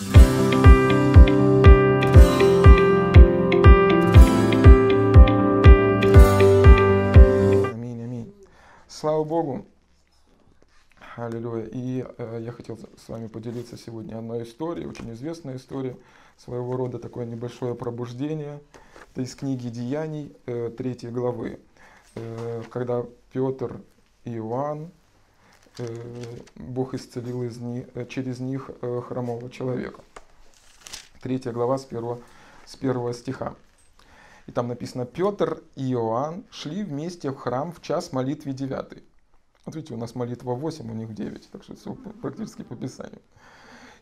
Аминь, аминь. Слава Богу. Аллилуйя. И э, я хотел с вами поделиться сегодня одной историей, очень известной историей, своего рода такое небольшое пробуждение. Это из книги Деяний, э, 3 главы, э, когда Петр и Иоанн, Бог исцелил из них, э, через них э, хромого человека. Третья глава с первого, с первого стиха. И там написано, Петр и Иоанн шли вместе в храм в час молитвы девятый. Вот видите, у нас молитва 8, у них 9, так что все практически по Писанию.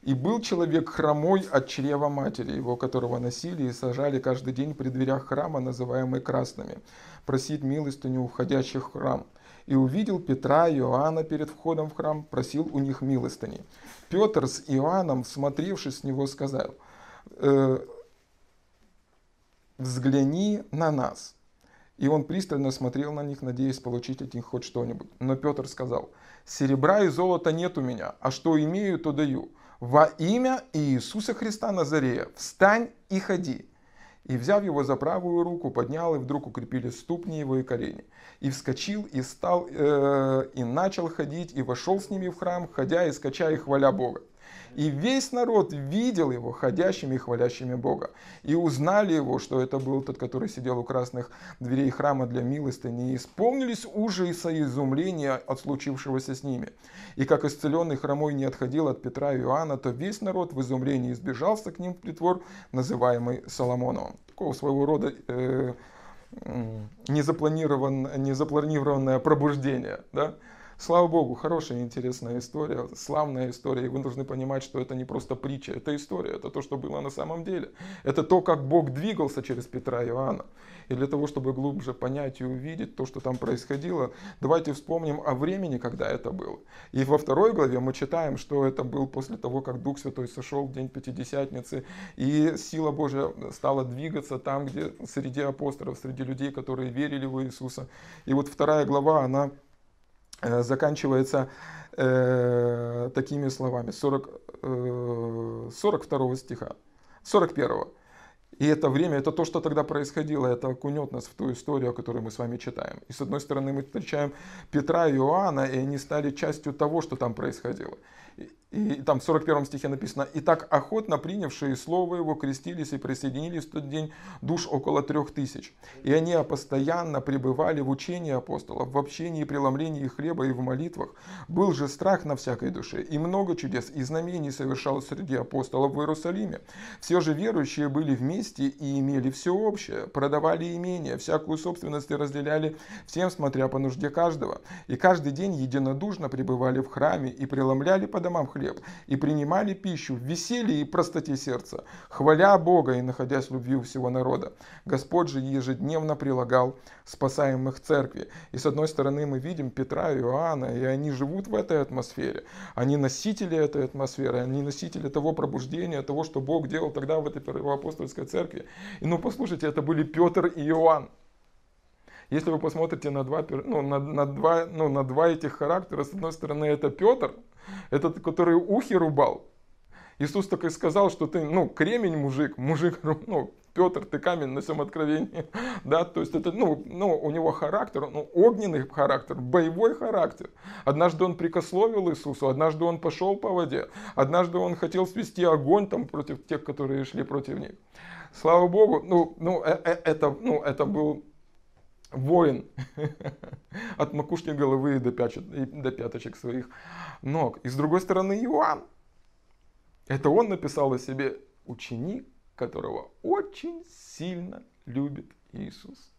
И был человек хромой от чрева матери его, которого носили и сажали каждый день при дверях храма, называемые красными, просить милостыню уходящих в храм. И увидел Петра и Иоанна перед входом в храм, просил у них милостыни. Петр с Иоанном, смотревшись с него, сказал, «Э, взгляни на нас. И он пристально смотрел на них, надеясь получить от них хоть что-нибудь. Но Петр сказал, серебра и золота нет у меня, а что имею, то даю. Во имя Иисуса Христа Назарея встань и ходи. И взяв его за правую руку, поднял, и вдруг укрепили ступни его и колени. И вскочил, и стал, э, и начал ходить, и вошел с ними в храм, ходя и скача, и хваля Бога. И весь народ видел его ходящими и хвалящими Бога. И узнали его, что это был тот, который сидел у красных дверей храма для милостыни. И исполнились ужаса и изумления от случившегося с ними. И как исцеленный хромой не отходил от Петра и Иоанна, то весь народ в изумлении сбежался к ним в притвор, называемый Соломоновым. Такого своего рода э, незапланирован, незапланированное пробуждение. Да? Слава Богу, хорошая, интересная история, славная история. И вы должны понимать, что это не просто притча, это история, это то, что было на самом деле. Это то, как Бог двигался через Петра и Иоанна. И для того, чтобы глубже понять и увидеть то, что там происходило, давайте вспомним о времени, когда это было. И во второй главе мы читаем, что это был после того, как Дух Святой сошел в день Пятидесятницы, и сила Божья стала двигаться там, где среди апостолов, среди людей, которые верили в Иисуса. И вот вторая глава, она заканчивается э, такими словами, 40, э, 42 стиха, 41. И это время, это то, что тогда происходило, это окунет нас в ту историю, которую мы с вами читаем. И с одной стороны мы встречаем Петра и Иоанна, и они стали частью того, что там происходило. И там в 41 стихе написано, «И так охотно принявшие слово его крестились и присоединились в тот день душ около трех тысяч. И они постоянно пребывали в учении апостолов, в общении и преломлении хлеба и в молитвах. Был же страх на всякой душе, и много чудес и знамений совершалось среди апостолов в Иерусалиме. Все же верующие были вместе и имели все общее, продавали имения, всякую собственность и разделяли всем, смотря по нужде каждого. И каждый день единодушно пребывали в храме и преломляли по домам хлеб и принимали пищу в веселье и простоте сердца, хваля Бога и находясь в любви у всего народа. Господь же ежедневно прилагал спасаемых церкви. И с одной стороны мы видим Петра и Иоанна, и они живут в этой атмосфере. Они носители этой атмосферы, они носители того пробуждения, того, что Бог делал тогда в этой первоапостольской церкви. И ну послушайте, это были Петр и Иоанн. Если вы посмотрите на два, ну, на, на, два, ну, на два этих характера, с одной стороны это Петр, этот, который ухи рубал. Иисус так и сказал, что ты, ну, кремень мужик, мужик, ну, Петр, ты камень на всем откровении. Да, то есть это, ну, ну, у него характер, ну, огненный характер, боевой характер. Однажды он прикословил Иисусу, однажды он пошел по воде, однажды он хотел свести огонь там против тех, которые шли против них. Слава Богу, ну, ну, э, э, это, ну, это был воин от макушки головы до, пячет, до пяточек своих ног. И с другой стороны Иоанн. Это он написал о себе ученик, которого очень сильно любит Иисус.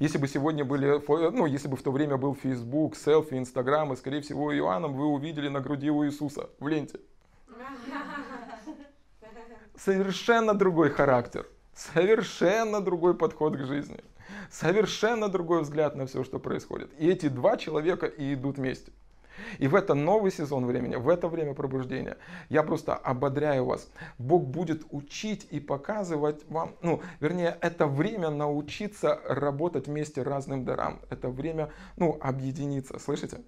Если бы сегодня были, ну, если бы в то время был Facebook, селфи, Инстаграм, и, скорее всего, Иоанном вы увидели на груди у Иисуса в ленте. Совершенно другой характер, совершенно другой подход к жизни совершенно другой взгляд на все, что происходит. И эти два человека и идут вместе. И в это новый сезон времени, в это время пробуждения, я просто ободряю вас. Бог будет учить и показывать вам, ну, вернее, это время научиться работать вместе разным дарам. Это время, ну, объединиться, слышите?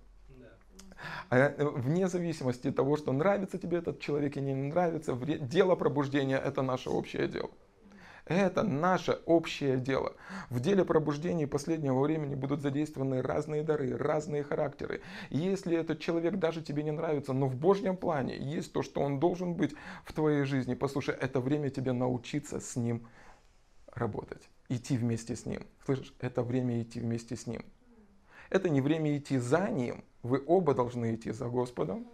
А, э, вне зависимости от того, что нравится тебе этот человек или не нравится, дело пробуждения – это наше общее дело. Это наше общее дело. В деле пробуждения последнего времени будут задействованы разные дары, разные характеры. Если этот человек даже тебе не нравится, но в Божьем плане есть то, что он должен быть в твоей жизни, послушай, это время тебе научиться с ним работать, идти вместе с ним. Слышишь, это время идти вместе с ним. Это не время идти за ним, вы оба должны идти за Господом,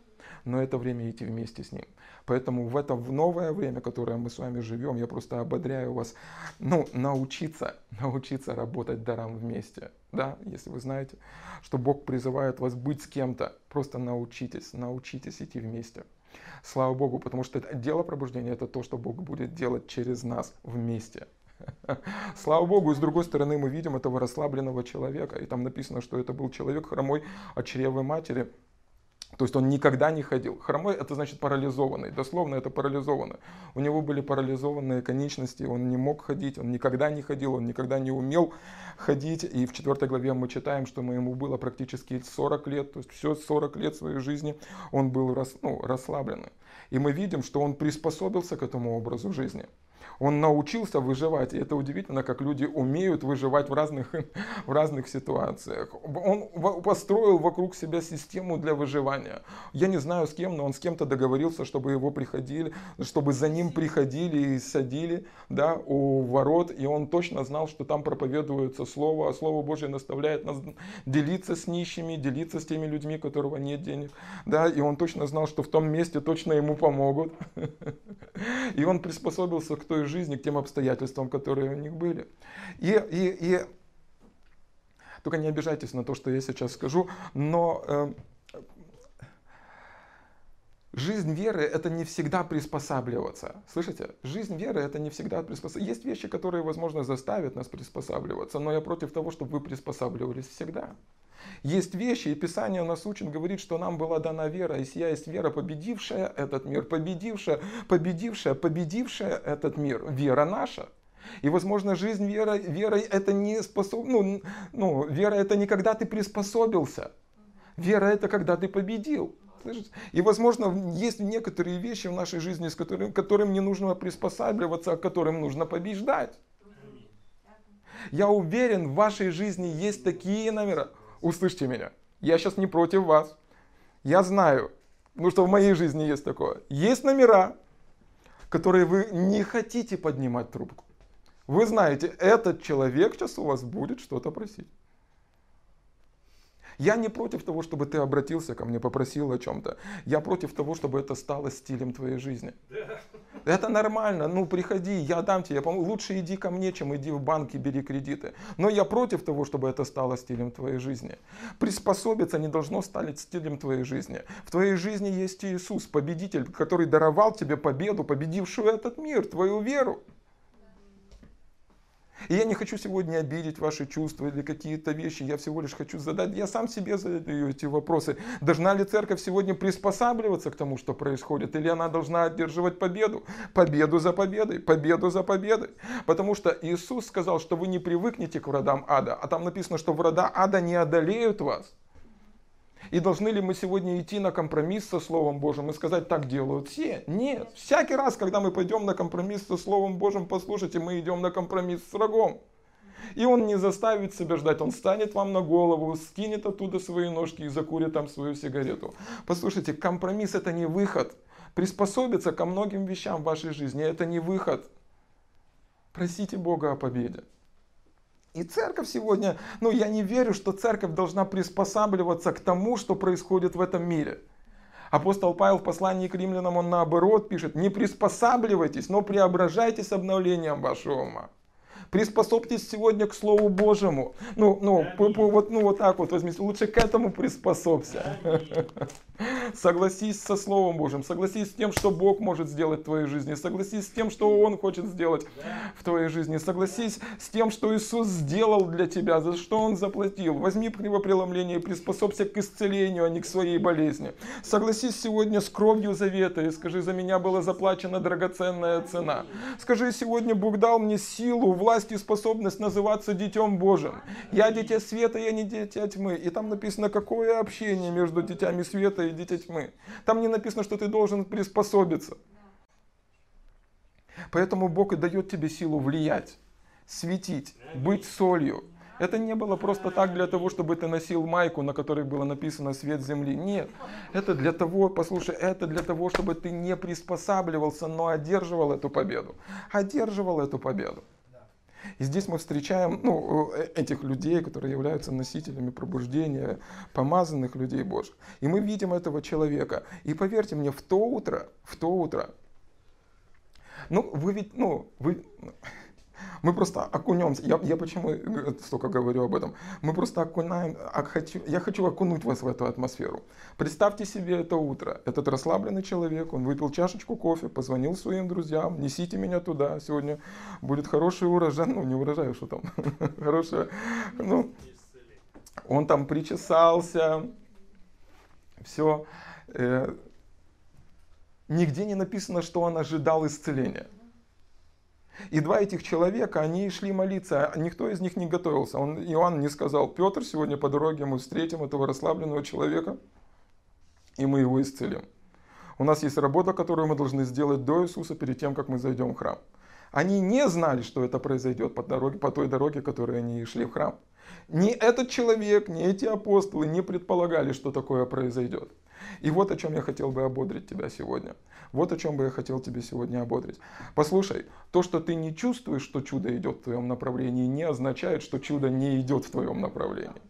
но это время идти вместе с Ним. Поэтому в это в новое время, которое мы с вами живем, я просто ободряю вас, ну, научиться, научиться работать даром вместе. Да, если вы знаете, что Бог призывает вас быть с кем-то, просто научитесь, научитесь идти вместе. Слава Богу, потому что это дело пробуждения, это то, что Бог будет делать через нас вместе. Слава Богу, и с другой стороны мы видим этого расслабленного человека, и там написано, что это был человек хромой от чревой матери, то есть он никогда не ходил. Хромой это значит парализованный. Дословно это парализованный. У него были парализованные конечности, он не мог ходить, он никогда не ходил, он никогда не умел ходить. И в 4 главе мы читаем, что ему было практически 40 лет, то есть все 40 лет своей жизни он был рас, ну, расслабленный. И мы видим, что он приспособился к этому образу жизни. Он научился выживать. И это удивительно, как люди умеют выживать в разных, в разных ситуациях. Он построил вокруг себя систему для выживания. Я не знаю с кем, но он с кем-то договорился, чтобы его приходили, чтобы за ним приходили и садили да, у ворот. И он точно знал, что там проповедуется Слово, а Слово Божье наставляет нас делиться с нищими, делиться с теми людьми, у которого нет денег. Да, и он точно знал, что в том месте точно ему помогут. И он приспособился к той жизни, к тем обстоятельствам, которые у них были. И, и, и только не обижайтесь на то, что я сейчас скажу, но э, жизнь веры это не всегда приспосабливаться. Слышите? Жизнь веры это не всегда приспосабливаться. Есть вещи, которые, возможно, заставят нас приспосабливаться, но я против того, чтобы вы приспосабливались всегда. Есть вещи, и Писание нас учит, говорит, что нам была дана вера, и сия есть вера, победившая этот мир, победившая, победившая, победившая этот мир, вера наша. И, возможно, жизнь верой, верой это не способ, ну, ну, вера это не когда ты приспособился. Вера это когда ты победил. И, возможно, есть некоторые вещи в нашей жизни, с которым, которым не нужно приспосабливаться, а которым нужно побеждать. Я уверен, в вашей жизни есть такие номера услышьте меня. Я сейчас не против вас. Я знаю, ну что в моей жизни есть такое. Есть номера, которые вы не хотите поднимать трубку. Вы знаете, этот человек сейчас у вас будет что-то просить. Я не против того, чтобы ты обратился ко мне, попросил о чем-то. Я против того, чтобы это стало стилем твоей жизни. Это нормально, ну приходи, я дам тебе, лучше иди ко мне, чем иди в банк и бери кредиты. Но я против того, чтобы это стало стилем твоей жизни. Приспособиться не должно стать стилем твоей жизни. В твоей жизни есть Иисус, победитель, который даровал тебе победу, победившую этот мир, твою веру. И я не хочу сегодня обидеть ваши чувства или какие-то вещи. Я всего лишь хочу задать, я сам себе задаю эти вопросы. Должна ли церковь сегодня приспосабливаться к тому, что происходит? Или она должна одерживать победу? Победу за победой, победу за победой. Потому что Иисус сказал, что вы не привыкнете к вратам ада. А там написано, что врата ада не одолеют вас. И должны ли мы сегодня идти на компромисс со Словом Божьим и сказать, так делают все? Нет. Всякий раз, когда мы пойдем на компромисс со Словом Божьим, послушайте, мы идем на компромисс с врагом. И он не заставит себя ждать, он станет вам на голову, скинет оттуда свои ножки и закурит там свою сигарету. Послушайте, компромисс это не выход. Приспособиться ко многим вещам в вашей жизни это не выход. Просите Бога о победе. И церковь сегодня, ну я не верю, что церковь должна приспосабливаться к тому, что происходит в этом мире. Апостол Павел в послании к римлянам, он наоборот пишет, не приспосабливайтесь, но преображайтесь обновлением вашего ума. Приспособьтесь сегодня к Слову Божьему. Ну, ну, вот, ну вот так вот возьми. Лучше к этому приспособься. Согласись со Словом Божьим. Согласись с тем, что Бог может сделать в твоей жизни. Согласись с тем, что Он хочет сделать в твоей жизни. Согласись с тем, что Иисус сделал для тебя, за что Он заплатил. Возьми кривопреломление и приспособься к исцелению, а не к своей болезни. Согласись сегодня с кровью завета и скажи, за меня была заплачена драгоценная цена. Скажи, сегодня Бог дал мне силу, власть власть и способность называться детем Божьим. Я дитя света, я не дитя тьмы. И там написано, какое общение между детьми света и детьми тьмы. Там не написано, что ты должен приспособиться. Поэтому Бог и дает тебе силу влиять, светить, быть солью. Это не было просто так для того, чтобы ты носил майку, на которой было написано «Свет земли». Нет, это для того, послушай, это для того, чтобы ты не приспосабливался, но одерживал эту победу. Одерживал эту победу. И здесь мы встречаем ну, э, этих людей, которые являются носителями пробуждения, помазанных людей Божьих. И мы видим этого человека. И поверьте мне, в то утро, в то утро, ну, вы ведь, ну, вы, мы просто окунемся. Я, я почему столько говорю об этом? Мы просто окунаем, а хочу, я хочу окунуть вас в эту атмосферу. Представьте себе это утро. Этот расслабленный человек, он выпил чашечку кофе, позвонил своим друзьям, несите меня туда, сегодня будет хороший урожай, ну не урожай, что там, хорошее, ну, он там причесался, все. Э, нигде не написано, что он ожидал исцеления. И два этих человека, они шли молиться, а никто из них не готовился. Он, Иоанн не сказал, Петр, сегодня по дороге мы встретим этого расслабленного человека, и мы его исцелим. У нас есть работа, которую мы должны сделать до Иисуса перед тем, как мы зайдем в храм. Они не знали, что это произойдет по, дороге, по той дороге, которой они шли в храм. Ни этот человек, ни эти апостолы не предполагали, что такое произойдет. И вот о чем я хотел бы ободрить тебя сегодня. Вот о чем бы я хотел тебе сегодня ободрить. Послушай, то, что ты не чувствуешь, что чудо идет в твоем направлении, не означает, что чудо не идет в твоем направлении.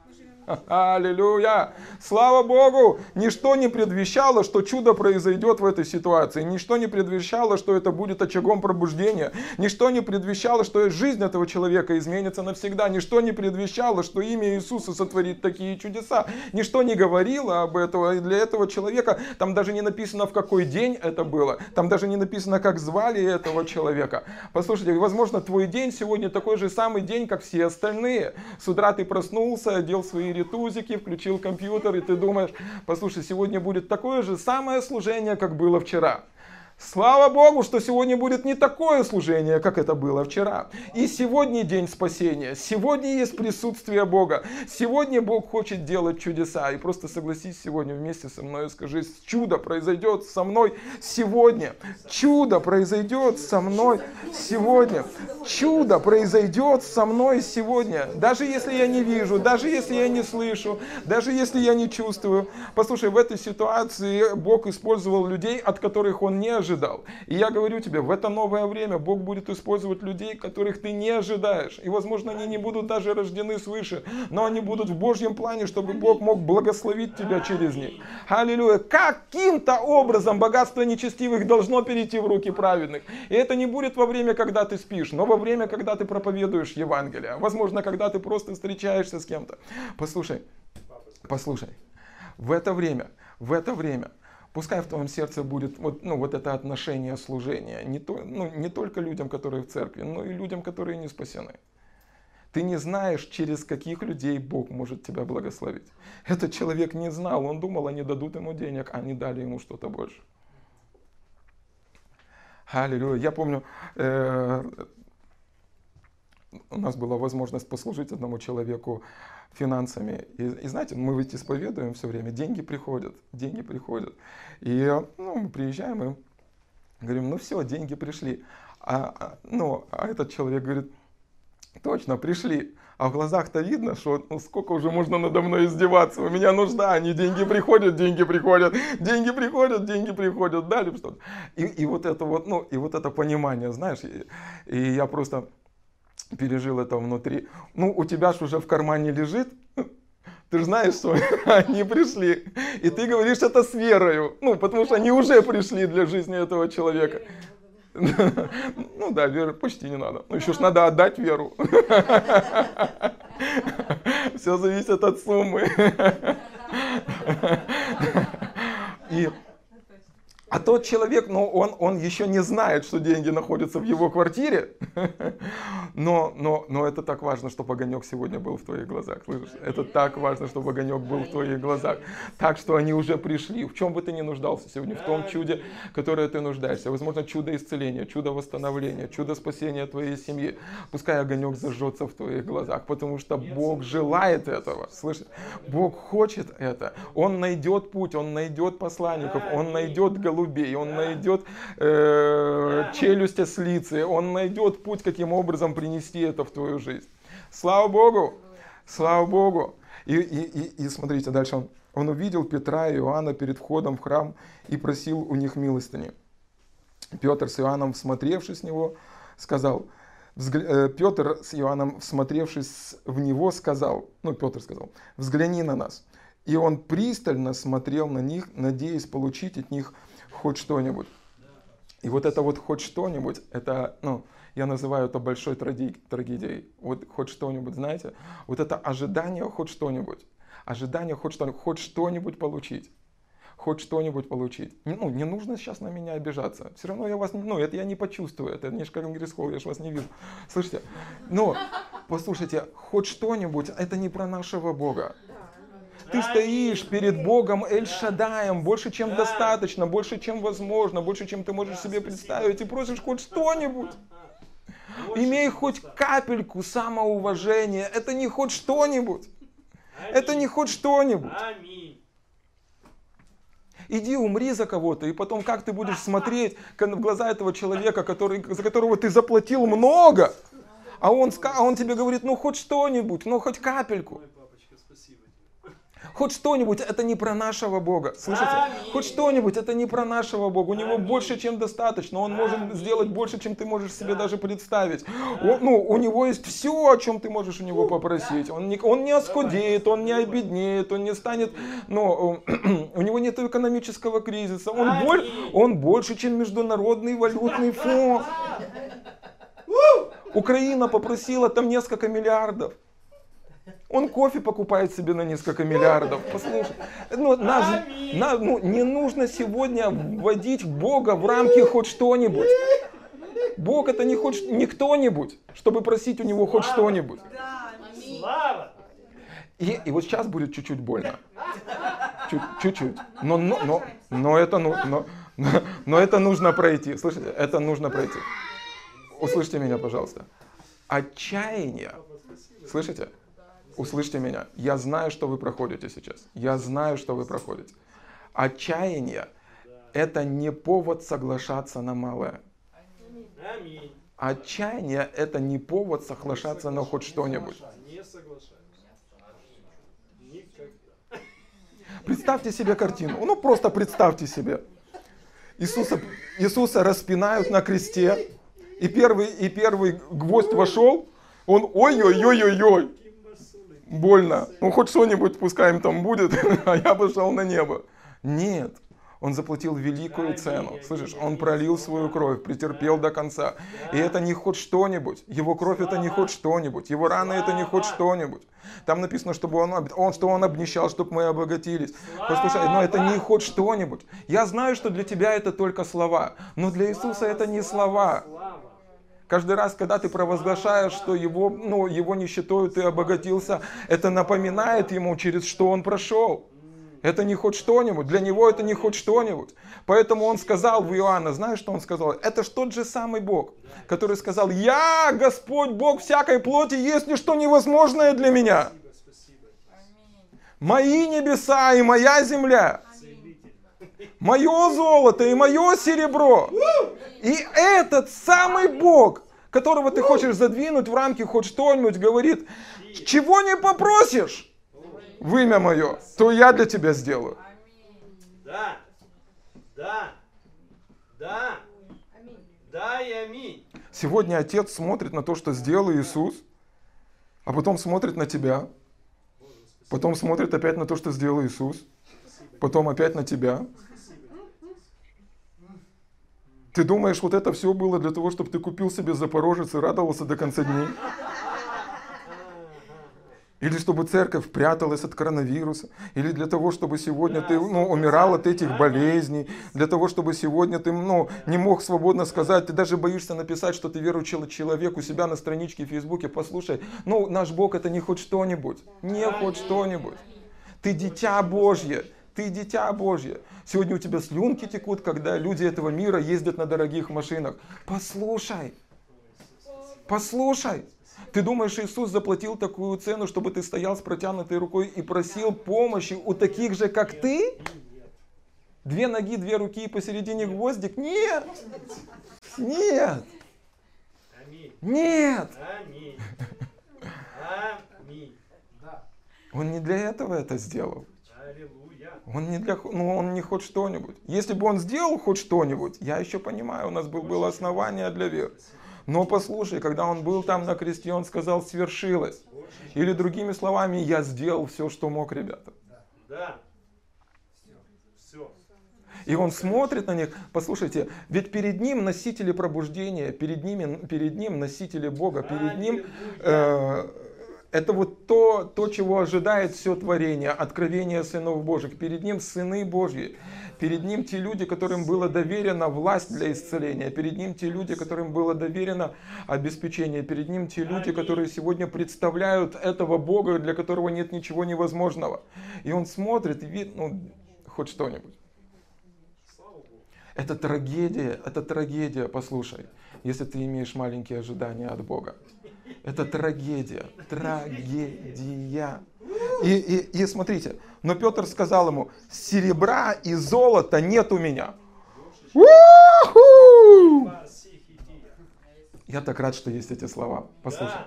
Аллилуйя! Слава Богу! Ничто не предвещало, что чудо произойдет в этой ситуации. Ничто не предвещало, что это будет очагом пробуждения. Ничто не предвещало, что жизнь этого человека изменится навсегда. Ничто не предвещало, что имя Иисуса сотворит такие чудеса. Ничто не говорило об этом. И для этого человека там даже не написано, в какой день это было. Там даже не написано, как звали этого человека. Послушайте, возможно, твой день сегодня такой же самый день, как все остальные. С утра ты проснулся, одел свои ритузики, включил компьютер, и ты думаешь, послушай, сегодня будет такое же самое служение, как было вчера. Слава Богу, что сегодня будет не такое служение, как это было вчера. И сегодня день спасения. Сегодня есть присутствие Бога. Сегодня Бог хочет делать чудеса. И просто согласись сегодня вместе со мной и скажи, чудо произойдет со мной сегодня. Чудо произойдет со мной сегодня. Чудо произойдет со мной сегодня. Даже если я не вижу, даже если я не слышу, даже если я не чувствую. Послушай, в этой ситуации Бог использовал людей, от которых Он не ожидал ожидал. И я говорю тебе, в это новое время Бог будет использовать людей, которых ты не ожидаешь. И, возможно, они не будут даже рождены свыше, но они будут в Божьем плане, чтобы Бог мог благословить тебя через них. Аллилуйя. Каким-то образом богатство нечестивых должно перейти в руки праведных. И это не будет во время, когда ты спишь, но во время, когда ты проповедуешь Евангелие. Возможно, когда ты просто встречаешься с кем-то. Послушай, послушай. В это время, в это время Пускай в твоем сердце будет вот, ну, вот это отношение служения. Не, то, ну, не только людям, которые в церкви, но и людям, которые не спасены. Ты не знаешь, через каких людей Бог может тебя благословить. Этот человек не знал, он думал, они дадут ему денег, а они дали ему что-то больше. Аллилуйя. Я помню, э, у нас была возможность послужить одному человеку финансами. И, и знаете, мы ведь исповедуем все время, деньги приходят, деньги приходят. И ну, мы приезжаем и говорим, ну все, деньги пришли. А, а, ну, а этот человек говорит, точно, пришли. А в глазах-то видно, что ну, сколько уже можно надо мной издеваться. У меня нужда, они деньги приходят, деньги приходят, деньги приходят, деньги приходят, дали что-то. И, и вот это вот, ну, и вот это понимание, знаешь, и, и я просто пережил это внутри. Ну, у тебя же уже в кармане лежит, ты же знаешь, что они пришли. И ты говоришь это с верою. Ну, потому что они уже пришли для жизни этого человека. Ну да, веры почти не надо. Ну еще ж надо отдать веру. Все зависит от суммы. И А тот человек, ну, он, он еще не знает, что деньги находятся в его квартире. Но, но, но это так важно, чтобы огонек сегодня был в твоих глазах. Слышишь? Это так важно, чтобы огонек был в твоих глазах. Так что они уже пришли. В чем бы ты ни нуждался сегодня, в том чуде, которое ты нуждаешься. Возможно, чудо исцеления, чудо восстановления, чудо спасения твоей семьи. Пускай огонек зажжется в твоих глазах, потому что Бог желает этого. Слышишь? Бог хочет это. Он найдет путь, Он найдет посланников, Он найдет голубей, он найдет э, челюсть ослицы, он найдет путь, каким образом принести это в твою жизнь. Слава Богу! Слава Богу! И, и, и, и смотрите, дальше он, он увидел Петра и Иоанна перед входом в храм и просил у них милостыни. Петр с Иоанном, всмотревшись в него, сказал, э, Петр с Иоанном, всмотревшись в него, сказал, ну, Петр сказал, взгляни на нас. И он пристально смотрел на них, надеясь получить от них хоть что-нибудь. И вот это вот хоть что-нибудь, это, ну, я называю это большой трагедией. Вот хоть что-нибудь, знаете, вот это ожидание хоть что-нибудь, ожидание хоть что-нибудь, хоть что-нибудь получить хоть что-нибудь получить. Ну, не нужно сейчас на меня обижаться. Все равно я вас, ну, это я не почувствую, это не Шкарингрисхол, я же вас не вижу. Слышите? Но, послушайте, хоть что-нибудь, это не про нашего Бога. Ты стоишь перед Богом Эль-Шадаем, больше, чем достаточно, больше, чем возможно, больше, чем ты можешь себе представить, и просишь хоть что-нибудь. Имей хоть капельку самоуважения. Это не хоть что-нибудь. Это не хоть что-нибудь. Иди умри за кого-то, и потом как ты будешь смотреть в глаза этого человека, который, за которого ты заплатил много, а он, а он тебе говорит, ну хоть что-нибудь, ну хоть капельку. Хоть что-нибудь, это не про нашего Бога. Слышите? Аминь. Хоть что-нибудь, это не про нашего Бога. У него Аминь. больше, чем достаточно. Он может сделать больше, чем ты можешь себе даже представить. Он, ну, у него есть все, о чем ты можешь у него попросить. Он не, он не оскудеет, он не обеднеет, он не станет... Ну, у него нет экономического кризиса. Он, боль, он больше, чем международный валютный фонд. Украина попросила там несколько миллиардов. Он кофе покупает себе на несколько миллиардов. Послушай, ну, нас, на, ну, не нужно сегодня вводить Бога в рамки хоть что-нибудь. Бог это не хоть не кто-нибудь, чтобы просить у него хоть что-нибудь. И, и вот сейчас будет чуть-чуть больно. Чуть-чуть. Но, но, но, но, это, ну, но, но, но это нужно пройти. Слышите, это нужно пройти. Услышьте меня, пожалуйста. Отчаяние. Слышите? Услышьте меня. Я знаю, что вы проходите сейчас. Я знаю, что вы проходите. Отчаяние – это не повод соглашаться на малое. Отчаяние – это не повод соглашаться на хоть что-нибудь. Представьте себе картину. Ну, просто представьте себе. Иисуса, Иисуса распинают на кресте, и первый, и первый гвоздь вошел, он ой-ой-ой-ой-ой больно. Ну, хоть что-нибудь пускай им там будет, а я пошел на небо. Нет. Он заплатил великую цену. Слышишь, он пролил свою кровь, претерпел до конца. И это не хоть что-нибудь. Его кровь это не хоть что-нибудь. Его раны это не хоть что-нибудь. Там написано, чтобы он, он, что он обнищал, чтобы мы обогатились. Послушай, но это не хоть что-нибудь. Я знаю, что для тебя это только слова. Но для Иисуса это не слова. Каждый раз, когда ты провозглашаешь, что его, ну, его нищетой ты обогатился, это напоминает ему, через что он прошел. Это не хоть что-нибудь, для него это не хоть что-нибудь. Поэтому он сказал в Иоанна, знаешь, что он сказал? Это ж тот же самый Бог, который сказал, я, Господь, Бог всякой плоти, есть ничто невозможное для меня. Мои небеса и моя земля мое золото и мое серебро. И этот самый Бог, которого ты хочешь задвинуть в рамки хоть что-нибудь, говорит, чего не попросишь? В имя мое, то я для тебя сделаю. Да, да, да, да и аминь. Сегодня Отец смотрит на то, что сделал Иисус, а потом смотрит на тебя, потом смотрит опять на то, что сделал Иисус, потом опять на тебя, ты думаешь, вот это все было для того, чтобы ты купил себе Запорожец и радовался до конца дней? Или чтобы церковь пряталась от коронавируса, или для того, чтобы сегодня ты ну, умирал от этих болезней, для того, чтобы сегодня ты ну, не мог свободно сказать, ты даже боишься написать, что ты верующий человек у себя на страничке в Фейсбуке, послушай, ну наш Бог это не хоть что-нибудь, не хоть что-нибудь. Ты дитя Божье, ты дитя Божье. Сегодня у тебя слюнки текут, когда люди этого мира ездят на дорогих машинах. Послушай, послушай. Ты думаешь, Иисус заплатил такую цену, чтобы ты стоял с протянутой рукой и просил помощи у таких же, как ты? Две ноги, две руки и посередине гвоздик? Нет! Нет! Нет! Он не для этого это сделал. Он не для, ну он не хоть что-нибудь. Если бы он сделал хоть что-нибудь, я еще понимаю, у нас был, было основание для веры. Но послушай, когда он был там на кресте, он сказал, свершилось. Или другими словами, я сделал все, что мог, ребята. Да. И он смотрит на них, послушайте, ведь перед ним носители пробуждения, перед, ними, перед ним носители Бога, перед ним э, это вот то, то, чего ожидает все творение, откровение сынов Божьих. Перед ним сыны Божьи. Перед ним те люди, которым было доверено власть для исцеления. Перед ним те люди, которым было доверено обеспечение. Перед ним те люди, которые сегодня представляют этого Бога, для которого нет ничего невозможного. И он смотрит и видит, ну, хоть что-нибудь. Это трагедия, это трагедия, послушай, если ты имеешь маленькие ожидания от Бога. Это трагедия, трагедия. И, и, и смотрите, но Петр сказал ему, серебра и золота нет у меня. У-ху! Я так рад, что есть эти слова. Послушай.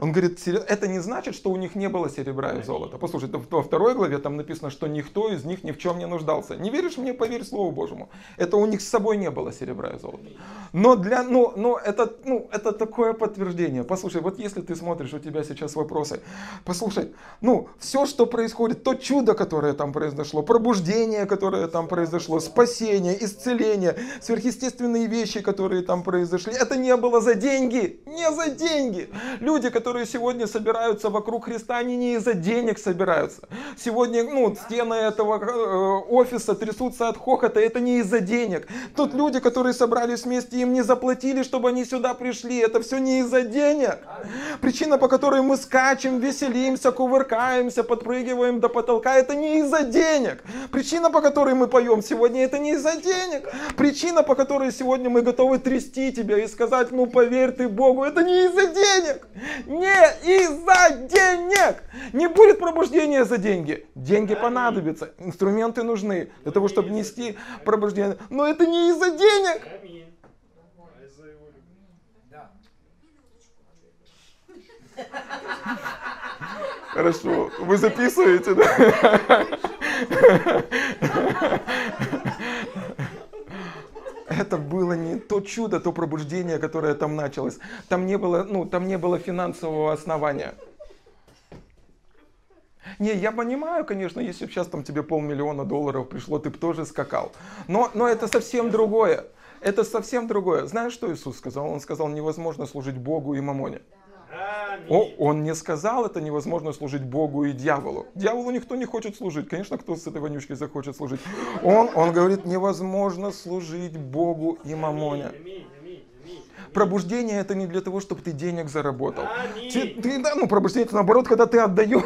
Он говорит, это не значит, что у них не было серебра и золота. Послушай, во второй главе там написано, что никто из них ни в чем не нуждался. Не веришь мне, поверь Слову Божьему. Это у них с собой не было серебра и золота. Но, для, ну, но это, ну, это такое подтверждение. Послушай, вот если ты смотришь, у тебя сейчас вопросы. Послушай, ну, все, что происходит, то чудо, которое там произошло, пробуждение, которое там произошло, спасение, исцеление, сверхъестественные вещи, которые там произошли, это не было за деньги. Не за деньги. Люди, которые сегодня собираются вокруг Христа, они не из-за денег собираются. Сегодня ну, стены этого э, офиса трясутся от хохота, это не из-за денег. Тут люди, которые собрались вместе, им не заплатили, чтобы они сюда пришли. Это все не из-за денег. Причина, по которой мы скачем, веселимся, кувыркаемся, подпрыгиваем до потолка, это не из-за денег. Причина, по которой мы поем сегодня, это не из-за денег. Причина, по которой сегодня мы готовы трясти тебя и сказать, ну поверь ты Богу, это не из-за денег не из-за денег. Не будет пробуждения за деньги. Деньги понадобятся, инструменты нужны для того, чтобы нести пробуждение. Но это не из-за денег. Хорошо, вы записываете, да? это было не то чудо, то пробуждение, которое там началось. Там не было, ну, там не было финансового основания. Не, я понимаю, конечно, если бы сейчас там тебе полмиллиона долларов пришло, ты бы тоже скакал. Но, но это совсем другое. Это совсем другое. Знаешь, что Иисус сказал? Он сказал, невозможно служить Богу и мамоне. О, он не сказал, это невозможно служить Богу и дьяволу. Дьяволу никто не хочет служить. Конечно, кто с этой вонючкой захочет служить. Он, он говорит, невозможно служить Богу и мамоне. Пробуждение это не для того, чтобы ты денег заработал. Ты, ты, да, ну, пробуждение это наоборот, когда ты отдаешь.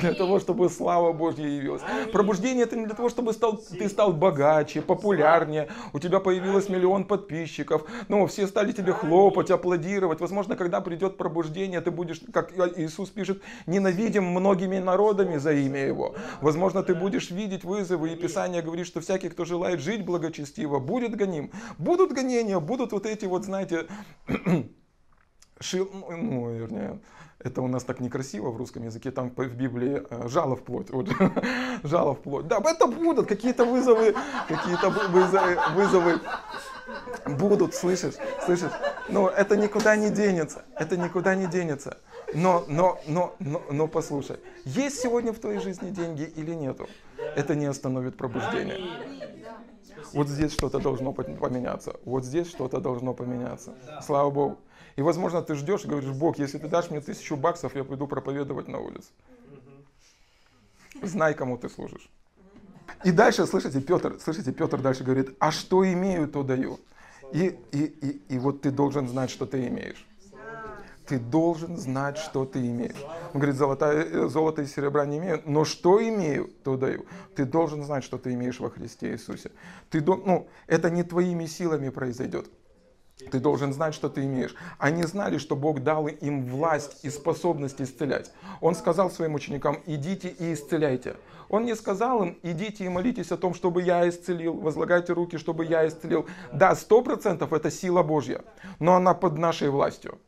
Для того, чтобы слава Божья явилась. Пробуждение это не для того, чтобы стал, ты стал богаче, популярнее, у тебя появилось миллион подписчиков, ну, все стали тебе хлопать, аплодировать. Возможно, когда придет пробуждение, ты будешь, как Иисус пишет, ненавидим многими народами за имя Его. Возможно, ты будешь видеть вызовы, и Писание говорит, что всякий, кто желает жить благочестиво, будет гоним. Будут гонения, будут вот эти вот, знаете, шил, ну, ну, вернее, это у нас так некрасиво в русском языке, там в Библии э, жало в плоть, вот, жало в плоть. Да, это будут какие-то вызовы, какие-то вызовы, вызовы будут, слышишь, слышишь? Но это никуда не денется, это никуда не денется. Но, но, но, но, но послушай, есть сегодня в твоей жизни деньги или нету? Это не остановит пробуждение. Вот здесь что-то должно поменяться, вот здесь что-то должно поменяться. Слава Богу. И, возможно, ты ждешь и говоришь, Бог, если ты дашь мне тысячу баксов, я пойду проповедовать на улице. Знай, кому ты служишь. И дальше, слышите, Петр, слышите, Петр дальше говорит, а что имею, то даю. И, и, и, и вот ты должен знать, что ты имеешь. Ты должен знать, что ты имеешь. Он говорит, золото, золото и серебра не имею, но что имею, то даю. Ты должен знать, что ты имеешь во Христе Иисусе. Ты, ну, это не твоими силами произойдет. Ты должен знать, что ты имеешь. Они знали, что Бог дал им власть и способность исцелять. Он сказал своим ученикам, идите и исцеляйте. Он не сказал им, идите и молитесь о том, чтобы я исцелил, возлагайте руки, чтобы я исцелил. Да, сто процентов это сила Божья, но она под нашей властью.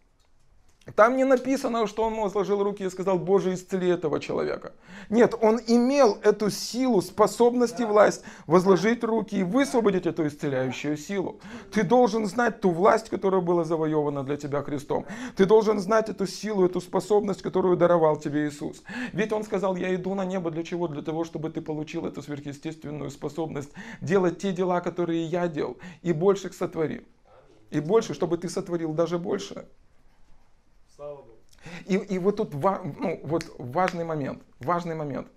Там не написано, что он возложил руки и сказал, Боже, исцели этого человека. Нет, он имел эту силу, способность и власть возложить руки и высвободить эту исцеляющую силу. Ты должен знать ту власть, которая была завоевана для тебя Христом. Ты должен знать эту силу, эту способность, которую даровал тебе Иисус. Ведь он сказал, я иду на небо для чего? Для того, чтобы ты получил эту сверхъестественную способность делать те дела, которые я делал, и больше их сотвори. И больше, чтобы ты сотворил даже больше. И, и вот тут ну, вот важный момент, важный момент.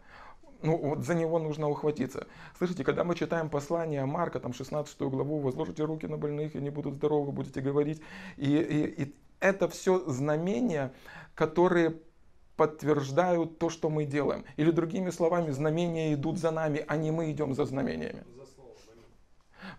Ну, вот за него нужно ухватиться. Слышите, когда мы читаем послание Марка, там 16 главу, возложите руки на больных, и они будут здоровы, будете говорить. И, и, и это все знамения, которые подтверждают то, что мы делаем. Или другими словами, знамения идут за нами, а не мы идем за знамениями.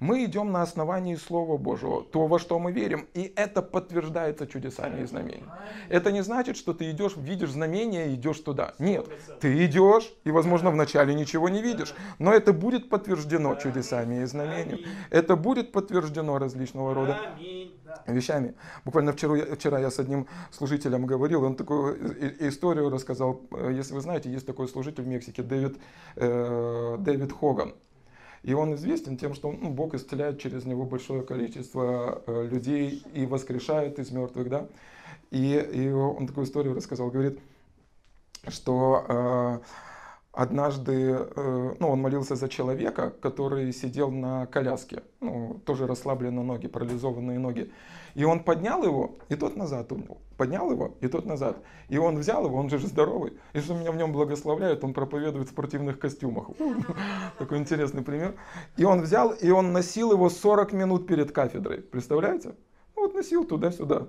Мы идем на основании Слова Божьего, то, во что мы верим, и это подтверждается чудесами и знамениями. Это не значит, что ты идешь, видишь знамения и идешь туда. Нет, ты идешь, и, возможно, вначале ничего не видишь, но это будет подтверждено чудесами и знамениями. Это будет подтверждено различного рода вещами. Буквально вчера, вчера я с одним служителем говорил, он такую историю рассказал. Если вы знаете, есть такой служитель в Мексике, Дэвид, э, Дэвид Хоган. И он известен тем, что ну, Бог исцеляет через него большое количество э, людей и воскрешает из мертвых, да. И, и он такую историю рассказал, говорит, что э, однажды, э, ну, он молился за человека, который сидел на коляске, ну, тоже расслабленные ноги, парализованные ноги. И он поднял его, и тот назад умел. Поднял его, и тот назад. И он взял его, он же здоровый. И что меня в нем благословляют, он проповедует в спортивных костюмах. Такой интересный пример. И он взял, и он носил его 40 минут перед кафедрой. Представляете? Ну, вот носил туда-сюда.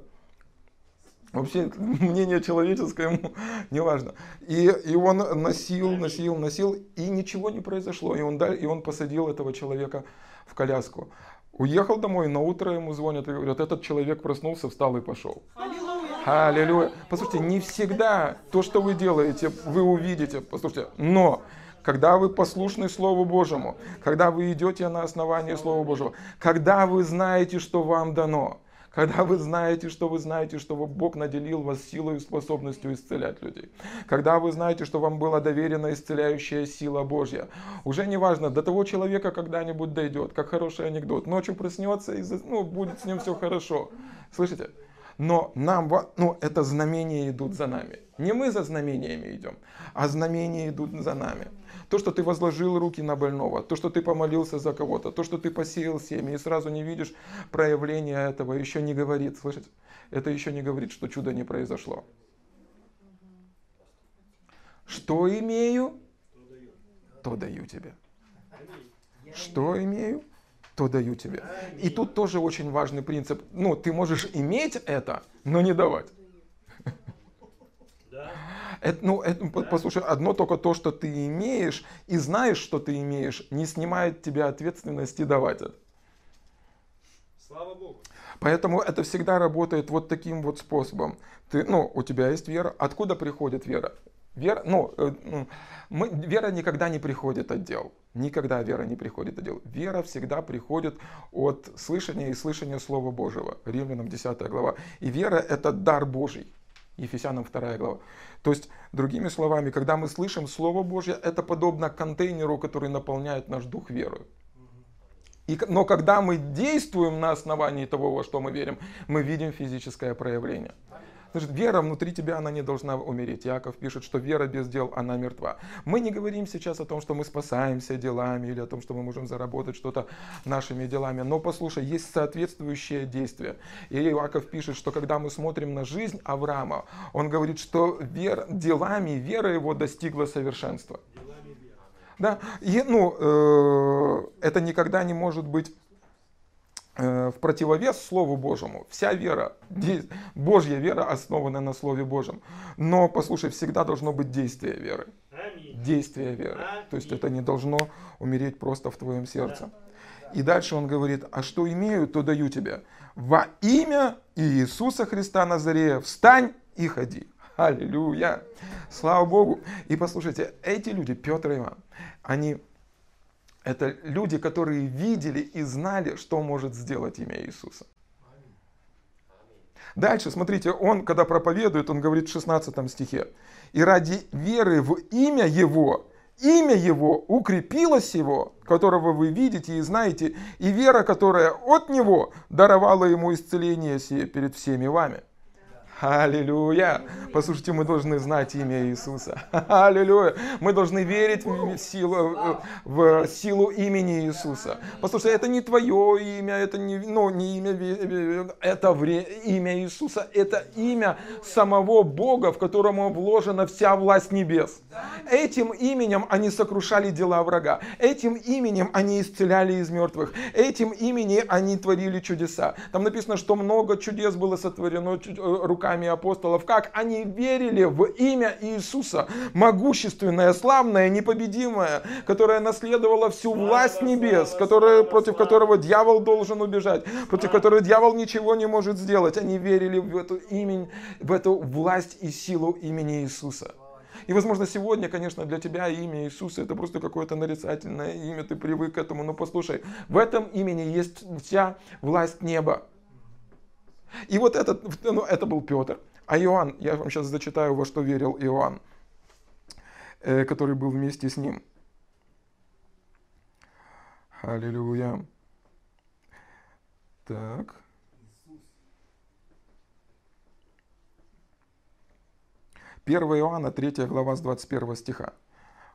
Вообще мнение человеческое ему не важно. И, и он носил, носил, носил, и ничего не произошло. И он, и он посадил этого человека в коляску. Уехал домой, на утро ему звонят и говорят, этот человек проснулся, встал и пошел. Аллилуйя. Послушайте, не всегда то, что вы делаете, вы увидите. Послушайте, но когда вы послушны Слову Божьему, когда вы идете на основании Слова Божьего, когда вы знаете, что вам дано, когда вы знаете, что вы знаете, что Бог наделил вас силой и способностью исцелять людей. Когда вы знаете, что вам была доверена исцеляющая сила Божья. Уже не важно, до того человека когда-нибудь дойдет, как хороший анекдот. Ночью проснется и ну, будет с ним все хорошо. Слышите? Но нам, ну, это знамения идут за нами. Не мы за знамениями идем, а знамения идут за нами. То, что ты возложил руки на больного, то, что ты помолился за кого-то, то, что ты посеял семя и сразу не видишь проявления этого, еще не говорит, слышите? Это еще не говорит, что чудо не произошло. Что имею, то даю тебе. Что имею, то даю тебе. И тут тоже очень важный принцип. Ну, ты можешь иметь это, но не давать. Это, ну, это, послушай, одно только то, что ты имеешь и знаешь, что ты имеешь, не снимает тебя ответственности давать это. Слава Богу. Поэтому это всегда работает вот таким вот способом. Ты, ну, у тебя есть вера. Откуда приходит вера? Вера, ну, э, ну, мы, вера никогда не приходит от дел. Никогда вера не приходит от дел. Вера всегда приходит от слышания и слышания Слова Божьего. Римлянам 10 глава. И вера это дар Божий. Ефесянам 2 глава. То есть, другими словами, когда мы слышим Слово Божье, это подобно контейнеру, который наполняет наш дух верой. И, но когда мы действуем на основании того, во что мы верим, мы видим физическое проявление. Значит, вера внутри тебя, она не должна умереть. Яков пишет, что вера без дел, она мертва. Мы не говорим сейчас о том, что мы спасаемся делами или о том, что мы можем заработать что-то нашими делами. Но послушай, есть соответствующее действие. И Яков пишет, что когда мы смотрим на жизнь Авраама, он говорит, что вер, делами вера его достигла совершенства. Да? И, ну, э, это никогда не может быть в противовес Слову Божьему. Вся вера, Божья вера основана на Слове Божьем. Но, послушай, всегда должно быть действие веры. Действие веры. То есть это не должно умереть просто в твоем сердце. И дальше он говорит, а что имею, то даю тебе. Во имя Иисуса Христа Назарея встань и ходи. Аллилуйя. Слава Богу. И послушайте, эти люди, Петр и Иван, они это люди, которые видели и знали, что может сделать имя Иисуса. Дальше, смотрите, он, когда проповедует, он говорит в 16 стихе. «И ради веры в имя Его, имя Его укрепилось Его, которого вы видите и знаете, и вера, которая от Него даровала Ему исцеление сие перед всеми вами». Аллилуйя! Послушайте, мы должны знать имя Иисуса. Аллилуйя! Мы должны верить в силу, в силу имени Иисуса. Послушайте, это не твое имя, это не, ну, не имя, это вре, имя Иисуса, это имя самого Бога, в котором вложена вся власть небес. Этим именем они сокрушали дела врага. Этим именем они исцеляли из мертвых. Этим именем они творили чудеса. Там написано, что много чудес было сотворено руками руками апостолов, как они верили в имя Иисуса, могущественное, славное, непобедимое, которое наследовало всю власть небес, которое, против которого дьявол должен убежать, против которого дьявол ничего не может сделать. Они верили в эту, имень, в эту власть и силу имени Иисуса. И, возможно, сегодня, конечно, для тебя имя Иисуса это просто какое-то нарицательное имя, ты привык к этому. Но послушай, в этом имени есть вся власть неба. И вот этот, ну, это был Петр. А Иоанн, я вам сейчас зачитаю, во что верил Иоанн, э, который был вместе с ним. Аллилуйя. Так. Первая Иоанна, 3 глава с 21 стиха.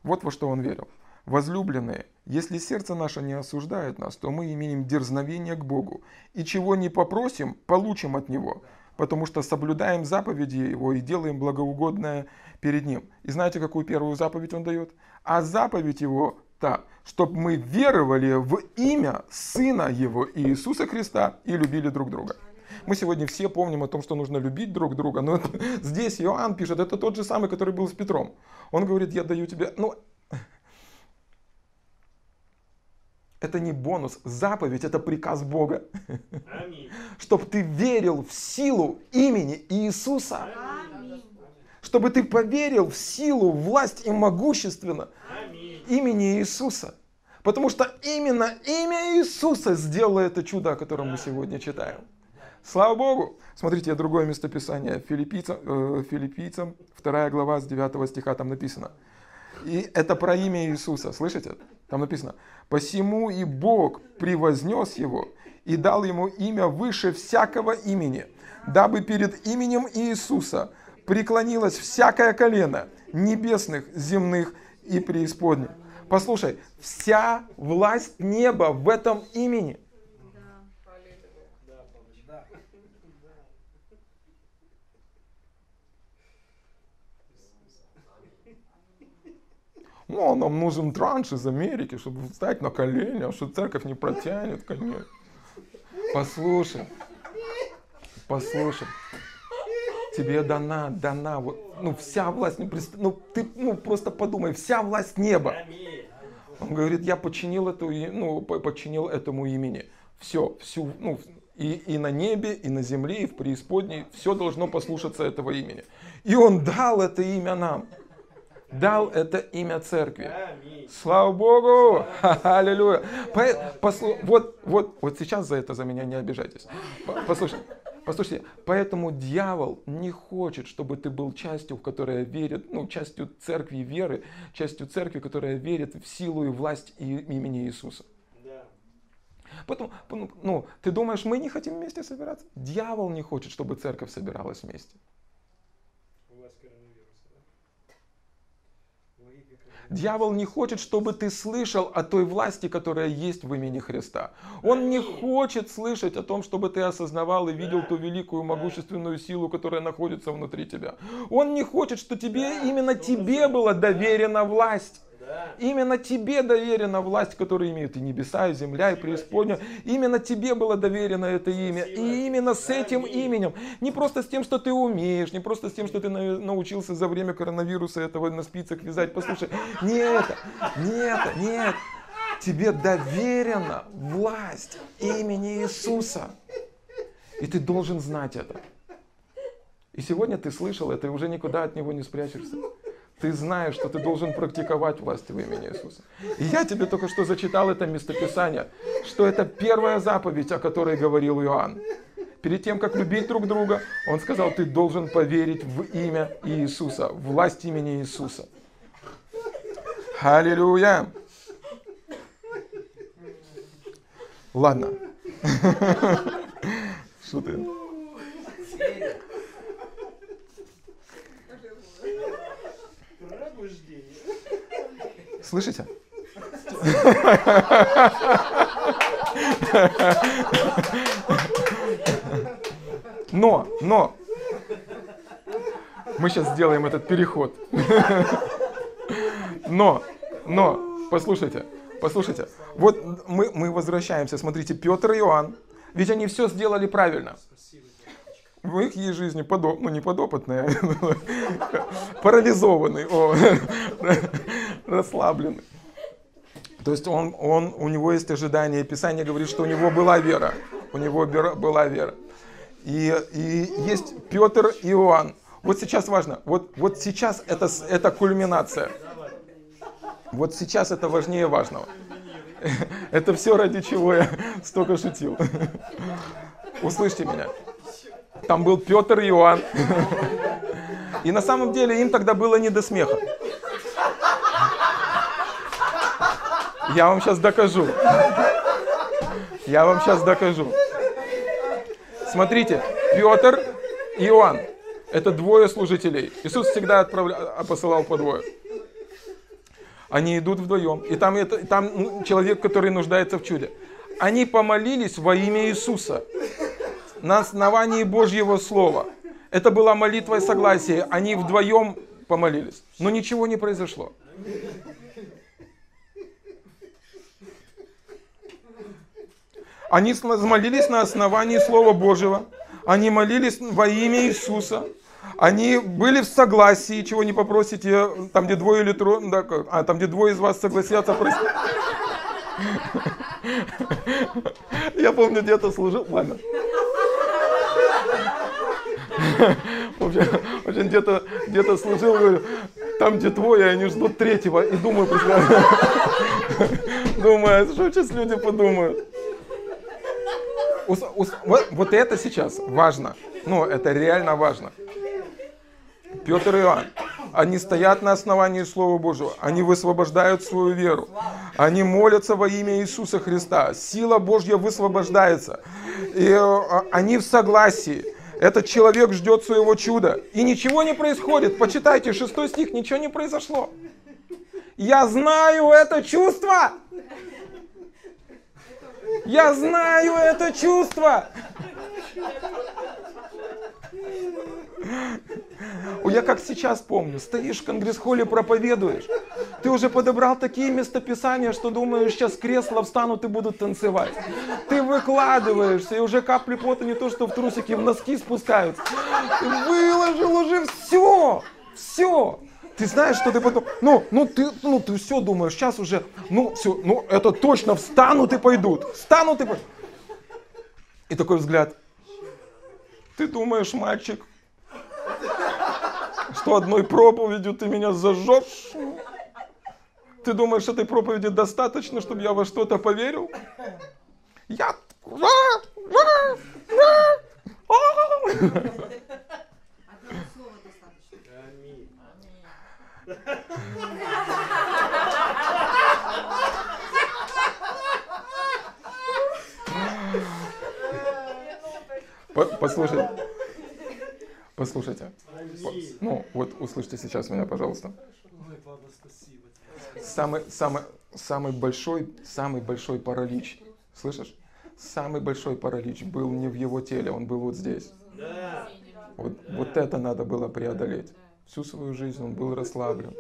Вот во что он верил. Возлюбленные, если сердце наше не осуждает нас, то мы имеем дерзновение к Богу, и чего не попросим, получим от Него, потому что соблюдаем заповеди Его и делаем благоугодное перед Ним. И знаете, какую первую заповедь Он дает? А заповедь Его та, чтобы мы веровали в имя Сына Его Иисуса Христа и любили друг друга. Мы сегодня все помним о том, что нужно любить друг друга, но это, здесь Иоанн пишет, это тот же самый, который был с Петром. Он говорит, я даю тебе, ну, это не бонус. Заповедь – это приказ Бога. Чтобы ты верил в силу имени Иисуса. Аминь. Чтобы ты поверил в силу, власть и могущественно Аминь. имени Иисуса. Потому что именно имя Иисуса сделало это чудо, о котором мы сегодня читаем. Слава Богу! Смотрите, другое местописание. Филиппийцам, э, Филиппийцам 2 глава с 9 стиха там написано. И это про имя Иисуса, слышите? Там написано, посему и Бог превознес его и дал ему имя выше всякого имени, дабы перед именем Иисуса преклонилось всякое колено небесных, земных и преисподних. Послушай, вся власть неба в этом имени. Ну, нам нужен транш из Америки, чтобы встать на колени, а что церковь не протянет, конечно. Послушай, послушай, тебе дана, дана, вот, ну, вся власть, ну, ну, ты, ну, просто подумай, вся власть неба. Он говорит, я подчинил, эту, ну, подчинил этому имени. Все, всю, ну, и, и на небе, и на земле, и в преисподней, все должно послушаться этого имени. И он дал это имя нам дал это имя церкви. Слава Богу! Аллилуйя! Послу... Вот, вот, вот сейчас за это за меня не обижайтесь. Послушайте, послушайте, поэтому дьявол не хочет, чтобы ты был частью, в которой верит, ну, частью церкви веры, частью церкви, которая верит в силу и власть имени Иисуса. Потом, ну, ты думаешь, мы не хотим вместе собираться? Дьявол не хочет, чтобы церковь собиралась вместе. Дьявол не хочет, чтобы ты слышал о той власти, которая есть в имени Христа. Он не хочет слышать о том, чтобы ты осознавал и видел ту великую могущественную силу, которая находится внутри тебя. Он не хочет, что тебе, именно тебе была доверена власть. Именно тебе доверена власть, которую имеют и небеса, и земля, и преисподняя. Именно тебе было доверено это имя. И именно с этим именем. Не просто с тем, что ты умеешь, не просто с тем, что ты научился за время коронавируса этого на спицах вязать. Послушай, не это, не это, нет. Тебе доверена власть имени Иисуса. И ты должен знать это. И сегодня ты слышал это, и уже никуда от него не спрячешься ты знаешь, что ты должен практиковать власть в имени Иисуса. И я тебе только что зачитал это местописание, что это первая заповедь, о которой говорил Иоанн. Перед тем, как любить друг друга, он сказал, ты должен поверить в имя Иисуса, власть имени Иисуса. Аллилуйя! Ладно. Что ты? Слышите? Но, но, мы сейчас сделаем этот переход. Но, но, послушайте, послушайте. Вот мы, мы возвращаемся. Смотрите, Петр и Иоанн. Ведь они все сделали правильно. В их жизни подоп... ну не подопытные, парализованный, расслабленный. То есть он, он, у него есть ожидание. Писание говорит, что у него была вера. У него была вера. И, и есть Петр и Иоанн. Вот сейчас важно. Вот, вот сейчас это, это кульминация. Вот сейчас это важнее важного. Это все ради чего я столько шутил. Услышьте меня. Там был Петр и Иоанн. И на самом деле им тогда было не до смеха. Я вам сейчас докажу. Я вам сейчас докажу. Смотрите, Петр и Иоанн. Это двое служителей. Иисус всегда отправля... посылал по двое. Они идут вдвоем. И там, это, там человек, который нуждается в чуде. Они помолились во имя Иисуса на основании Божьего Слова. Это была молитва и согласие. Они вдвоем помолились. Но ничего не произошло. Они молились на основании Слова Божьего. Они молились во имя Иисуса. Они были в согласии, чего не попросите, там, где двое или трое, да, а, там, где двое из вас согласятся, простите. Я помню, где-то служил, ладно. В общем, где-то где служил, говорю, там, где твой, они ждут третьего. И думаю, представляю, думаю, что сейчас люди подумают. Вот, вот это сейчас важно. Ну, это реально важно. Петр и Иоанн, они стоят на основании Слова Божьего, они высвобождают свою веру, они молятся во имя Иисуса Христа, сила Божья высвобождается, и э, они в согласии. Этот человек ждет своего чуда. И ничего не происходит. Почитайте, шестой стих, ничего не произошло. Я знаю это чувство. Я знаю это чувство. Я как сейчас помню, стоишь в конгресс-холле, проповедуешь. Ты уже подобрал такие местописания, что думаешь, сейчас кресла встанут и будут танцевать. Ты выкладываешься, и уже капли пота не то, что в трусики, в носки спускаются. Ты выложил уже все, все. Ты знаешь, что ты потом, ну, ну ты, ну ты все думаешь, сейчас уже, ну все, ну это точно встанут и пойдут, встанут и пойдут. И такой взгляд. Ты думаешь, мальчик, что одной проповедью ты меня зажжешь? Ты думаешь, этой проповеди достаточно, чтобы я во что-то поверил? Я... Послушайте. Послушайте. Ну, вот услышьте сейчас меня, пожалуйста. самый, самый, самый большой, самый большой паралич, слышишь? Самый большой паралич был не в его теле, он был вот здесь. Вот, вот это надо было преодолеть. Всю свою жизнь он был расслаблен.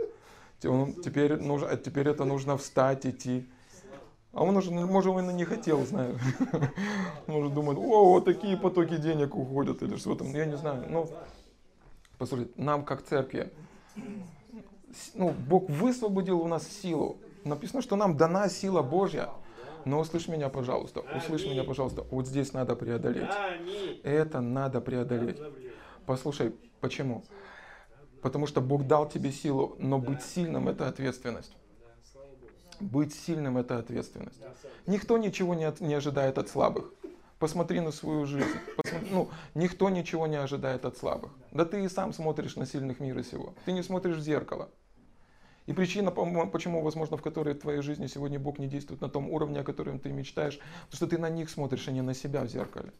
Теперь, нужно, теперь это нужно встать, идти. А он уже, может, он и не хотел. Он уже думает, о, вот такие потоки денег уходят или что там, я не знаю. Ну, послушайте, нам как церкви, ну, Бог высвободил у нас силу. Написано, что нам дана сила Божья. Но услышь меня, пожалуйста, услышь меня, пожалуйста. Вот здесь надо преодолеть. Это надо преодолеть. Послушай, почему? Потому что Бог дал тебе силу, но быть сильным это ответственность. Быть сильным это ответственность. Никто ничего не, от, не ожидает от слабых. Посмотри на свою жизнь. Посмотри, ну, никто ничего не ожидает от слабых. Да ты и сам смотришь на сильных мира сего. Ты не смотришь в зеркало. И причина, почему, возможно, в которой в твоей жизни сегодня Бог не действует на том уровне, о котором ты мечтаешь, потому что ты на них смотришь, а не на себя в зеркале.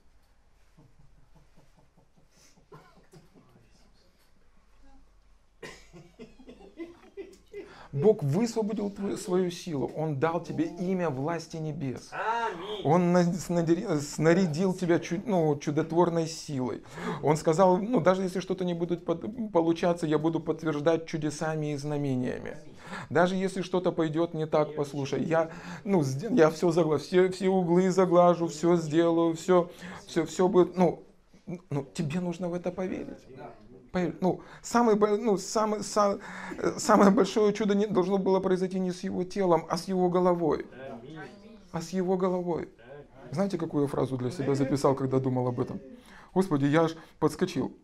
Бог высвободил твою, свою силу. Он дал тебе имя власти небес. Он снарядил тебя ну, чудотворной силой. Он сказал, ну даже если что-то не будет получаться, я буду подтверждать чудесами и знамениями. Даже если что-то пойдет не так, послушай, я, ну, я все заглажу, все, все углы заглажу, все сделаю, все, все, все будет, ну, ну, тебе нужно в это поверить ну, самый, ну, самый, сам, самое большое чудо не, должно было произойти не с его телом, а с его головой. А с его головой. Знаете, какую я фразу для себя записал, когда думал об этом? Господи, я аж подскочил.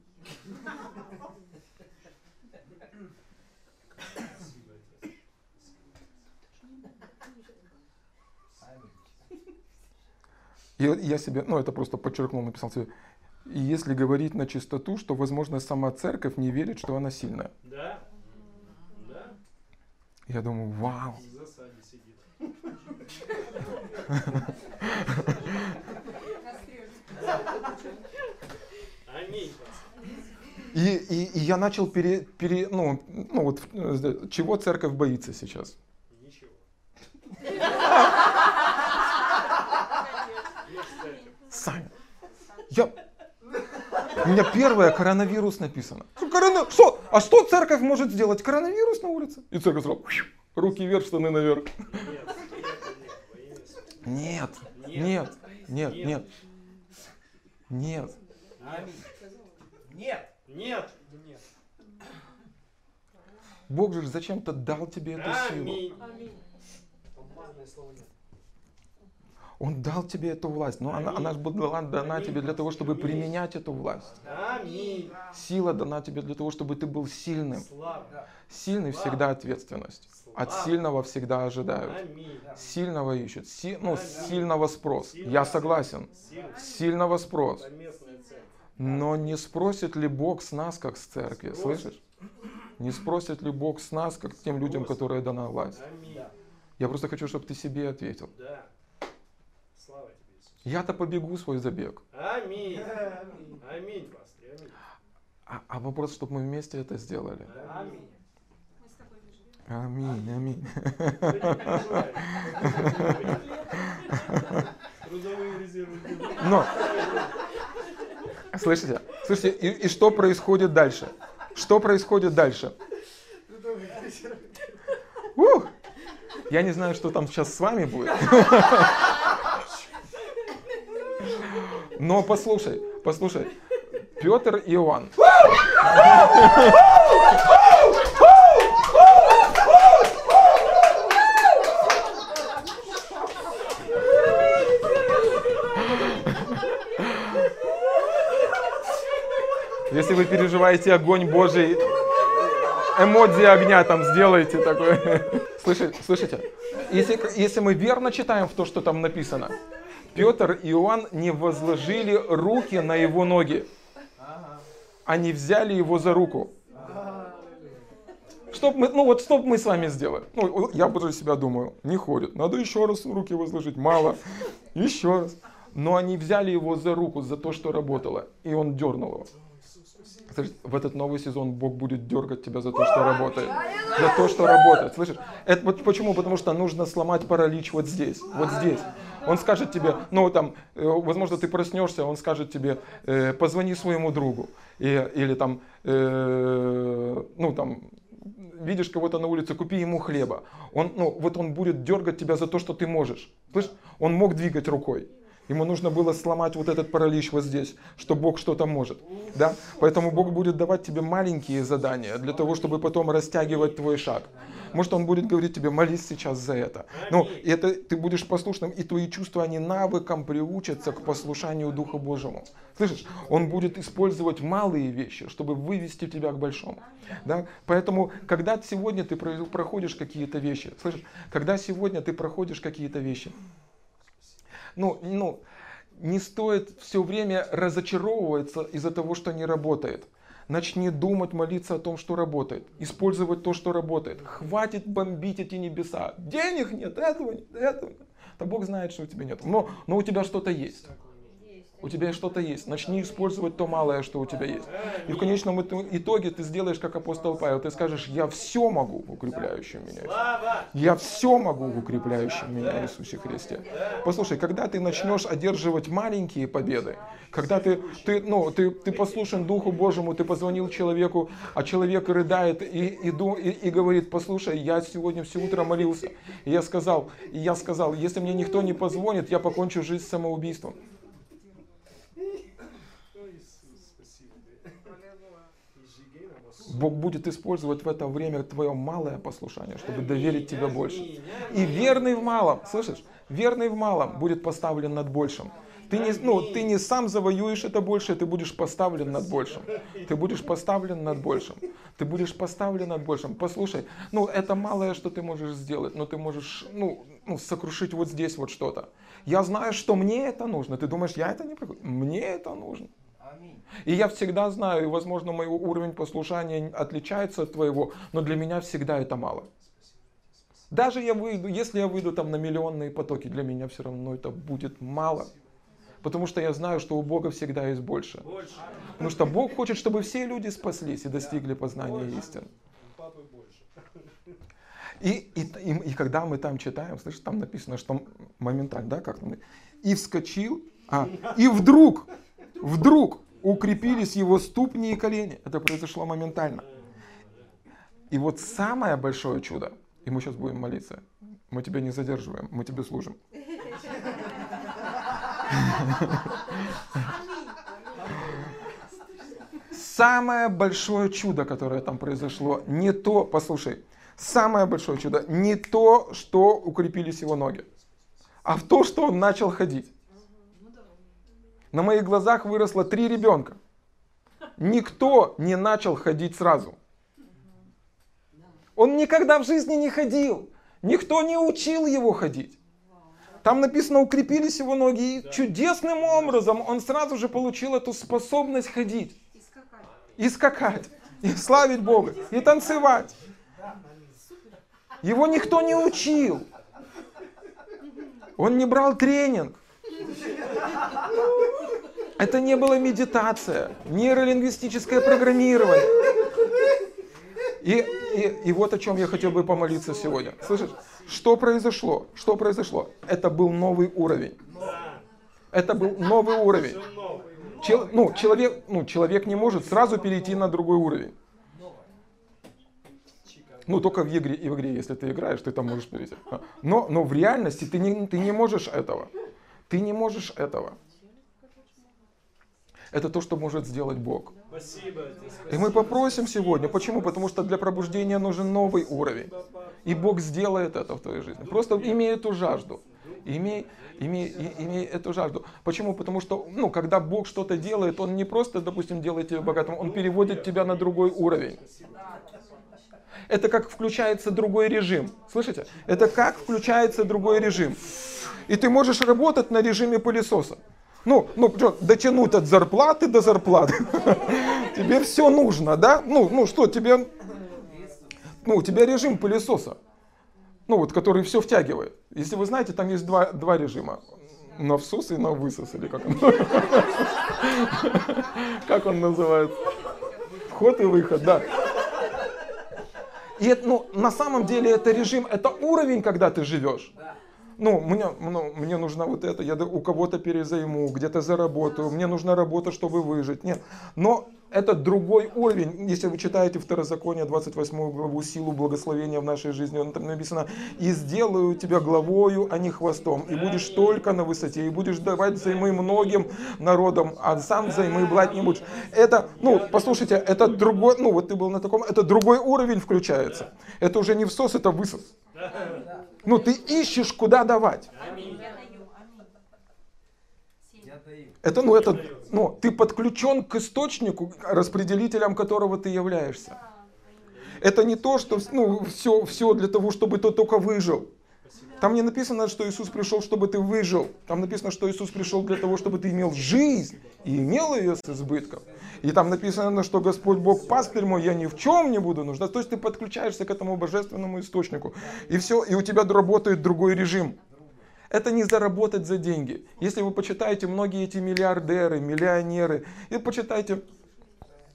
И я себе, ну это просто подчеркнул, написал себе, и если говорить на чистоту, что, возможно, сама церковь не верит, что она сильная. Да. Да. Я думаю, вау. И, и, и я начал пере, пере ну, ну вот, чего церковь боится сейчас? Ничего. Саня, я, у меня первое коронавирус написано. Корона... Что? А что церковь может сделать? Коронавирус на улице? И церковь сразу руки вверх, штаны наверх. Нет, нет, нет, нет. Нет. Нет. Нет. Нет. Бог же зачем-то дал тебе эту силу. Аминь. Он дал тебе эту власть, но она, она была дана тебе для того, чтобы применять эту власть. Сила дана тебе для того, чтобы ты был сильным. Сильный всегда ответственность. От сильного всегда ожидают. Сильного ищут. Си, ну, сильного спрос. Я согласен. Сильного спрос. Но не спросит ли Бог с нас, как с церкви? Слышишь? Не спросит ли Бог с нас, как тем людям, которые дана власть? Я просто хочу, чтобы ты себе ответил. Я-то побегу свой забег. Аминь. Аминь, пастор. Аминь. А, а вопрос, чтобы мы вместе это сделали. Аминь. Аминь, аминь. Но, слышите, слышите, и, и что происходит дальше? Что происходит дальше? Ух! Я не знаю, что там сейчас с вами будет. Но послушай, послушай, Петр и Иоанн. Если вы переживаете огонь Божий, эмодзи огня там сделайте такой. Слышите, слышите? Если, если мы верно читаем в то, что там написано, Петр и Иоанн не возложили руки на его ноги. Они взяли его за руку. Чтоб мы, ну вот что мы с вами сделали? Ну, я про себя думаю, не ходит. Надо еще раз руки возложить. Мало. Еще раз. Но они взяли его за руку, за то, что работало. И он дернул его. Слышишь, в этот новый сезон Бог будет дергать тебя за то, что работает. За то, что работает. Слышишь? Это вот почему? Потому что нужно сломать паралич вот здесь, вот здесь. Он скажет тебе, ну там, э, возможно, ты проснешься, он скажет тебе, э, позвони своему другу. И, или там, э, ну там, видишь кого-то на улице, купи ему хлеба. Он, ну, вот он будет дергать тебя за то, что ты можешь. Слышь, он мог двигать рукой. Ему нужно было сломать вот этот паралич вот здесь, что Бог что-то может. Да? Поэтому Бог будет давать тебе маленькие задания для того, чтобы потом растягивать твой шаг. Может, Он будет говорить тебе, молись сейчас за это. Ну, и это ты будешь послушным, и твои чувства, они навыком приучатся к послушанию Духа Божьему. Слышишь? Он будет использовать малые вещи, чтобы вывести тебя к большому. Да? Поэтому, когда сегодня ты проходишь какие-то вещи, слышишь? Когда сегодня ты проходишь какие-то вещи, ну, ну, не стоит все время разочаровываться из-за того, что не работает. Начни думать, молиться о том, что работает. Использовать то, что работает. Хватит бомбить эти небеса. Денег нет, этого нет, этого нет. Да Бог знает, что у тебя нет. Но, но у тебя что-то есть у тебя что-то есть. Начни использовать то малое, что у тебя есть. И в конечном итоге ты сделаешь, как апостол Павел. Ты скажешь, я все могу в укрепляющем меня. Я все могу в укрепляющем меня Иисусе Христе. Послушай, когда ты начнешь одерживать маленькие победы, когда ты, ты, ну, ты, ты послушен Духу Божьему, ты позвонил человеку, а человек рыдает и, и, и, и говорит, послушай, я сегодня все утро молился. И я сказал, и я сказал, если мне никто не позвонит, я покончу жизнь самоубийством. Бог будет использовать в это время твое малое послушание, чтобы доверить тебе больше. И верный в малом, слышишь? Верный в малом будет поставлен над большим. Ты не, ну, ты не сам завоюешь это больше, ты будешь поставлен над большим. Ты будешь поставлен над большим. Ты будешь поставлен над большим. Послушай, ну это малое, что ты можешь сделать, но ты можешь ну, ну, сокрушить вот здесь вот что-то. Я знаю, что мне это нужно. Ты думаешь, я это не? Мне это нужно. И я всегда знаю, и возможно мой уровень послушания отличается от твоего, но для меня всегда это мало. Даже я выйду, если я выйду там на миллионные потоки, для меня все равно это будет мало. Потому что я знаю, что у Бога всегда есть больше. больше. Потому что Бог хочет, чтобы все люди спаслись и достигли познания больше. истин. И, и, и, и когда мы там читаем, слышишь, там написано, что моментально, да, как там, и вскочил, а, и вдруг, вдруг укрепились его ступни и колени. Это произошло моментально. И вот самое большое чудо, и мы сейчас будем молиться, мы тебя не задерживаем, мы тебе служим. Самое большое чудо, которое там произошло, не то, послушай, самое большое чудо, не то, что укрепились его ноги, а в то, что он начал ходить. На моих глазах выросло три ребенка. Никто не начал ходить сразу. Он никогда в жизни не ходил. Никто не учил его ходить. Там написано, укрепились его ноги, и чудесным образом он сразу же получил эту способность ходить. И скакать. И скакать. И славить Бога. И танцевать. Его никто не учил. Он не брал тренинг. Это не была медитация, нейролингвистическое программирование. И, и, и вот о чем я хотел бы помолиться сегодня. Слышишь, что произошло? Что произошло? Это был новый уровень. Это был новый уровень. Чел, ну, человек, ну, человек не может сразу перейти на другой уровень. Ну, только в игре, в игре, если ты играешь, ты там можешь перейти. Но, но в реальности ты не, ты не можешь этого. Ты не можешь этого. Это то, что может сделать Бог. Спасибо, спасибо. И мы попросим сегодня. Почему? Потому что для пробуждения нужен новый уровень. И Бог сделает это в твоей жизни. Просто имей эту жажду. Имей, имей, имей эту жажду. Почему? Потому что, ну, когда Бог что-то делает, Он не просто, допустим, делает тебя богатым, Он переводит тебя на другой уровень. Это как включается другой режим. Слышите? Это как включается другой режим. И ты можешь работать на режиме пылесоса. Ну, ну, дотянуть от зарплаты до зарплаты. Тебе все нужно, да? Ну, ну что, тебе... Ну, у тебя режим пылесоса. Ну, вот, который все втягивает. Если вы знаете, там есть два, два режима. На всос и на высос, или как он, как он называется? вход и выход, да. И это, ну, на самом деле это режим, это уровень, когда ты живешь. Ну, мне, ну, мне нужно вот это, я у кого-то перезайму, где-то заработаю, мне нужна работа, чтобы выжить. Нет. Но это другой уровень. Если вы читаете Второзаконие, 28 главу, силу благословения в нашей жизни, там написано, и сделаю тебя главою, а не хвостом, и будешь только на высоте, и будешь давать взаймы многим народам, а сам взаймы брать не будешь. Это, ну, послушайте, это другой, ну, вот ты был на таком, это другой уровень включается. Это уже не всос, это высос. Ну, ты ищешь, куда давать. Это, ну, это, ну, ты подключен к источнику, распределителем которого ты являешься. Это не то, что ну, все, все для того, чтобы ты только выжил. Там не написано, что Иисус пришел, чтобы ты выжил. Там написано, что Иисус пришел для того, чтобы ты имел жизнь и имел ее с избытком. И там написано, что Господь Бог пастырь мой, я ни в чем не буду нуждаться. То есть ты подключаешься к этому божественному источнику. И все, и у тебя работает другой режим. Это не заработать за деньги. Если вы почитаете многие эти миллиардеры, миллионеры, и почитайте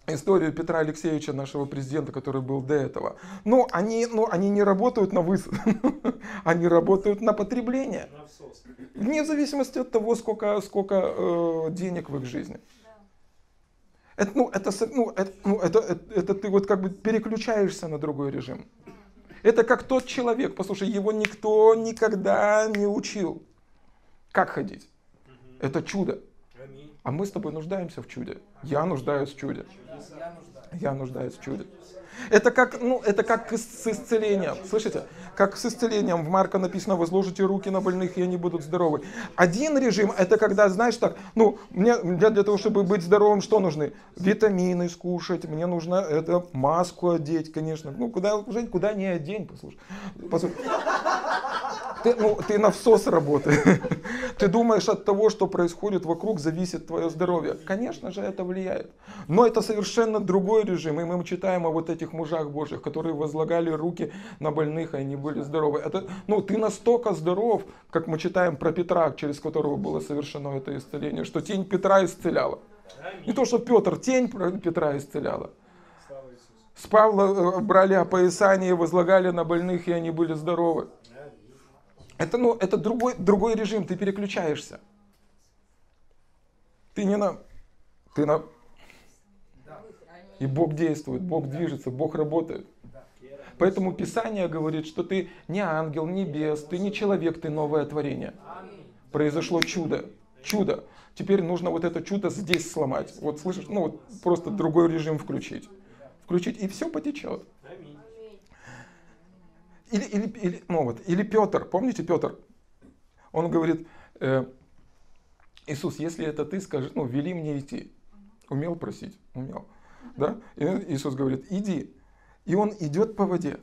историю Петра Алексеевича, нашего президента, который был до этого. Ну, они, ну, они не работают на высот, они работают на потребление. Вне зависимости от того, сколько, сколько э, денег в их жизни. Это, ну, это, ну, это, ну, это, это, это ты вот как бы переключаешься на другой режим. Это как тот человек, послушай, его никто никогда не учил. Как ходить? Это чудо. А мы с тобой нуждаемся в чуде. Я нуждаюсь в чуде. Я нуждаюсь в чуде. Это как, ну, это как с исцелением. Слышите? Как с исцелением. В Марка написано, возложите руки на больных, и они будут здоровы. Один режим, это когда, знаешь, так, ну, мне для, для того, чтобы быть здоровым, что нужны? Витамины скушать, мне нужно это, маску одеть, конечно. Ну, куда, Жень, куда не одень, послушай. послушай. Ты, ну, ты на всос работаешь. Ты думаешь от того, что происходит вокруг, зависит твое здоровье. Конечно же, это влияет. Но это совершенно другой режим. И мы читаем о вот этих мужах Божьих, которые возлагали руки на больных, и они были здоровы. Это, ну, ты настолько здоров, как мы читаем про Петра, через которого было совершено это исцеление, что тень Петра исцеляла. Не то, что Петр, тень Петра исцеляла. С Павла э, брали опоясание, возлагали на больных, и они были здоровы. Это, ну, это другой, другой режим, ты переключаешься. Ты не на... Ты на... И Бог действует, Бог движется, Бог работает. Поэтому Писание говорит, что ты не ангел, не бес, ты не человек, ты новое творение. Произошло чудо. Чудо. Теперь нужно вот это чудо здесь сломать. Вот слышишь, ну вот просто другой режим включить. Включить, и все потечет. Или, или, или, ну вот, или Петр, помните Петр? Он говорит, э, Иисус, если это ты, скажи, ну, вели мне идти. Умел просить? Умел. Да? И Иисус говорит, иди. И он идет по воде.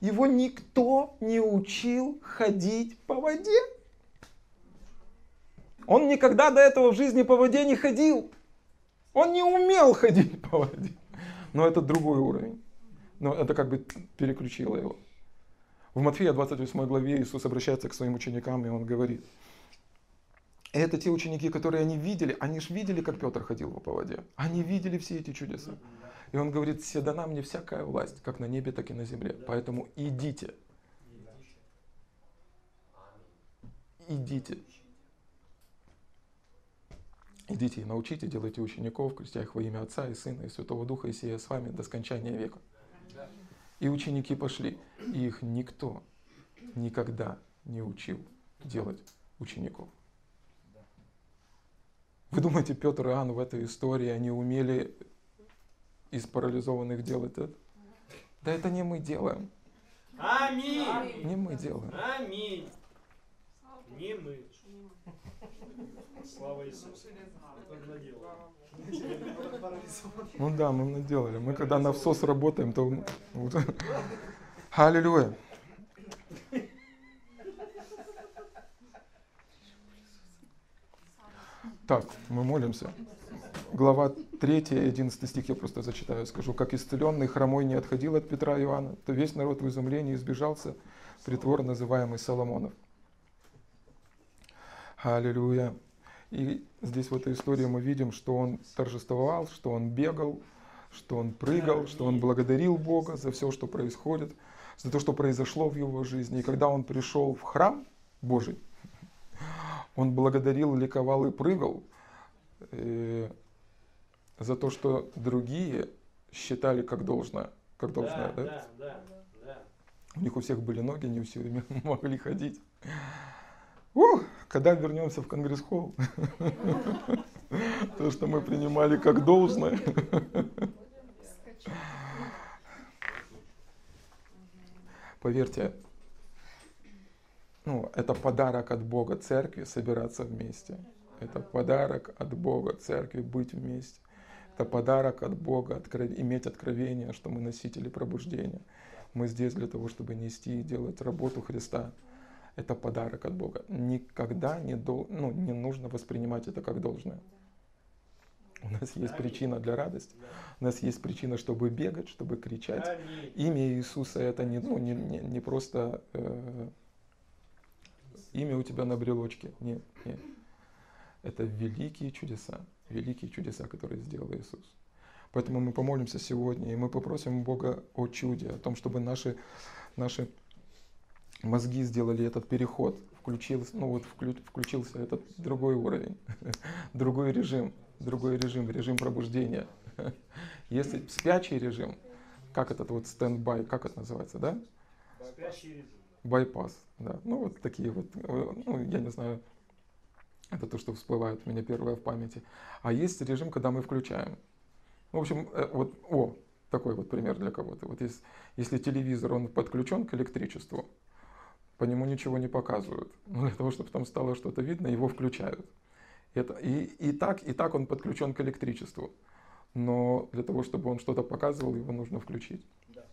Его никто не учил ходить по воде. Он никогда до этого в жизни по воде не ходил. Он не умел ходить по воде. Но это другой уровень. Но это как бы переключило его. В Матфея 28 главе Иисус обращается к своим ученикам, и Он говорит, это те ученики, которые они видели, они же видели, как Петр ходил по воде. Они видели все эти чудеса. И он говорит, все дана мне всякая власть, как на небе, так и на земле. Поэтому идите. Идите. Идите и научите, делайте учеников, крестя их во имя Отца и Сына и Святого Духа, и сия с вами до скончания века. И ученики пошли, и их никто никогда не учил делать учеников. Вы думаете, Петр и Иоанн в этой истории, они умели из парализованных делать это? Да это не мы делаем. Аминь. Не мы делаем. Аминь. Не мы. Слава Иисусу. Ну да, мы наделали. Мы когда на всос работаем, то... Аллилуйя. Так, мы молимся. Глава 3, 11 стих я просто зачитаю, скажу. «Как исцеленный хромой не отходил от Петра и Иоанна, то весь народ в изумлении избежался притвор, называемый Соломонов». Аллилуйя. И здесь в этой истории мы видим, что он торжествовал, что он бегал, что он прыгал, что он благодарил Бога за все, что происходит, за то, что произошло в его жизни. И когда он пришел в храм Божий, он благодарил, ликовал и прыгал э, за то, что другие считали как должное. Как должное да, да? Да, да, У них у всех были ноги, они все могли ходить. Ух, когда вернемся в Конгресс-холл, то, что мы принимали как должное. Поверьте, ну, это подарок от Бога церкви собираться вместе. Это подарок от Бога церкви быть вместе. Это подарок от Бога откров... иметь откровение, что мы носители пробуждения. Мы здесь для того, чтобы нести и делать работу Христа. Это подарок от Бога. Никогда не, дол... ну, не нужно воспринимать это как должное. У нас есть причина для радости. У нас есть причина, чтобы бегать, чтобы кричать. Имя Иисуса это не, ну, не, не, не просто э, имя у тебя на брелочке. Нет, нет. Это великие чудеса, великие чудеса, которые сделал Иисус. Поэтому мы помолимся сегодня, и мы попросим Бога о чуде, о том, чтобы наши, наши мозги сделали этот переход, включился, ну вот включился этот другой уровень, другой режим, другой режим, режим пробуждения. Если спячий режим, как этот вот стендбай, как это называется, да? Спящий режим байпас. Да. Ну, вот такие вот, ну, я не знаю, это то, что всплывает у меня первое в памяти. А есть режим, когда мы включаем. В общем, э, вот, о, такой вот пример для кого-то. Вот есть, если телевизор, он подключен к электричеству, по нему ничего не показывают. Но для того, чтобы там стало что-то видно, его включают. Это, и, и, так, и так он подключен к электричеству. Но для того, чтобы он что-то показывал, его нужно включить. Да.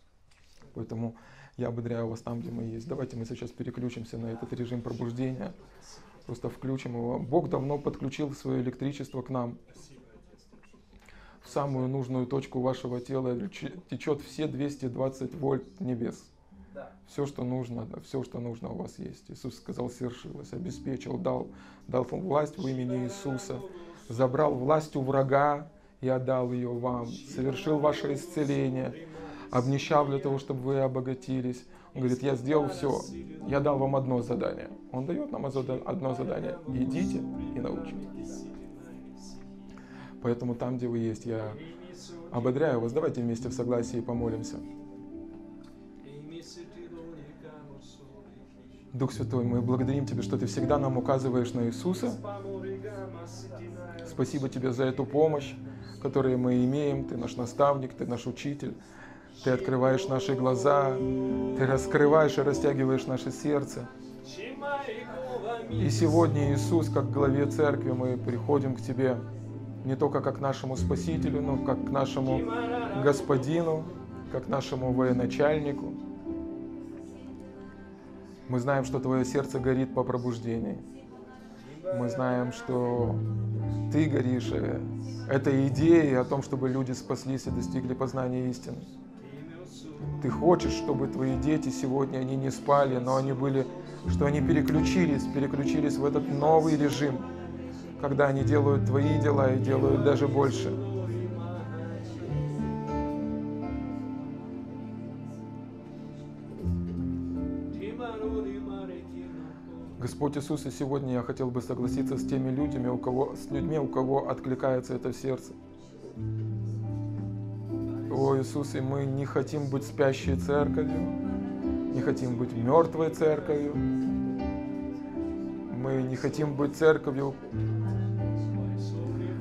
Поэтому я ободряю вас там, где мы есть. Давайте мы сейчас переключимся на этот режим пробуждения. Просто включим его. Бог давно подключил свое электричество к нам. В самую нужную точку вашего тела течет все 220 вольт небес. Все, что нужно, все, что нужно у вас есть. Иисус сказал, свершилось, обеспечил, дал, дал власть в имени Иисуса, забрал власть у врага и отдал ее вам, совершил ваше исцеление, обнищал для того, чтобы вы обогатились. Он говорит, я сделал все, я дал вам одно задание. Он дает нам одно задание. Идите и научитесь. Поэтому там, где вы есть, я ободряю вас. Давайте вместе в согласии помолимся. Дух Святой, мы благодарим Тебя, что Ты всегда нам указываешь на Иисуса. Спасибо Тебе за эту помощь, которую мы имеем. Ты наш наставник, Ты наш учитель. Ты открываешь наши глаза, Ты раскрываешь и растягиваешь наше сердце. И сегодня, Иисус, как главе церкви, мы приходим к Тебе не только как к нашему Спасителю, но как к нашему Господину, как к нашему военачальнику. Мы знаем, что Твое сердце горит по пробуждению. Мы знаем, что Ты горишь. Это идея о том, чтобы люди спаслись и достигли познания истины. Ты хочешь, чтобы твои дети сегодня, они не спали, но они были, что они переключились, переключились в этот новый режим, когда они делают твои дела и делают даже больше. Господь Иисус, и сегодня я хотел бы согласиться с теми людьми, у кого, с людьми, у кого откликается это сердце. О, Иисус, и мы не хотим быть спящей церковью, не хотим быть мертвой церковью, мы не хотим быть церковью,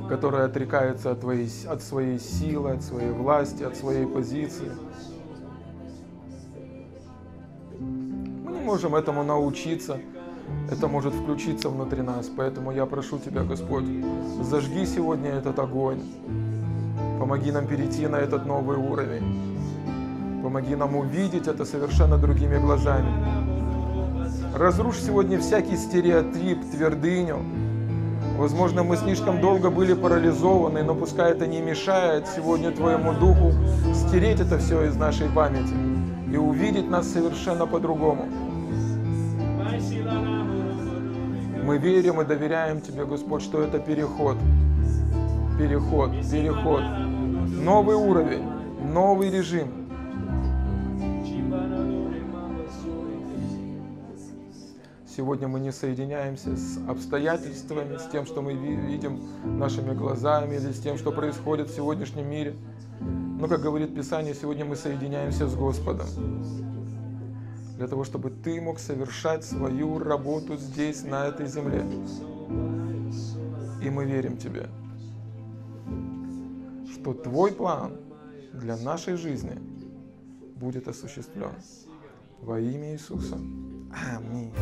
которая отрекается от, твоей, от своей силы, от своей власти, от своей позиции. Мы не можем этому научиться. Это может включиться внутри нас. Поэтому я прошу Тебя, Господь, зажги сегодня этот огонь. Помоги нам перейти на этот новый уровень. Помоги нам увидеть это совершенно другими глазами. Разрушь сегодня всякий стереотип, твердыню. Возможно, мы слишком долго были парализованы, но пускай это не мешает сегодня Твоему Духу стереть это все из нашей памяти и увидеть нас совершенно по-другому. Мы верим и доверяем Тебе, Господь, что это переход. Переход, переход новый уровень, новый режим. Сегодня мы не соединяемся с обстоятельствами, с тем, что мы видим нашими глазами или с тем, что происходит в сегодняшнем мире. Но, как говорит Писание, сегодня мы соединяемся с Господом. Для того, чтобы ты мог совершать свою работу здесь, на этой земле. И мы верим тебе, что твой план для нашей жизни будет осуществлен. Во имя Иисуса. Аминь.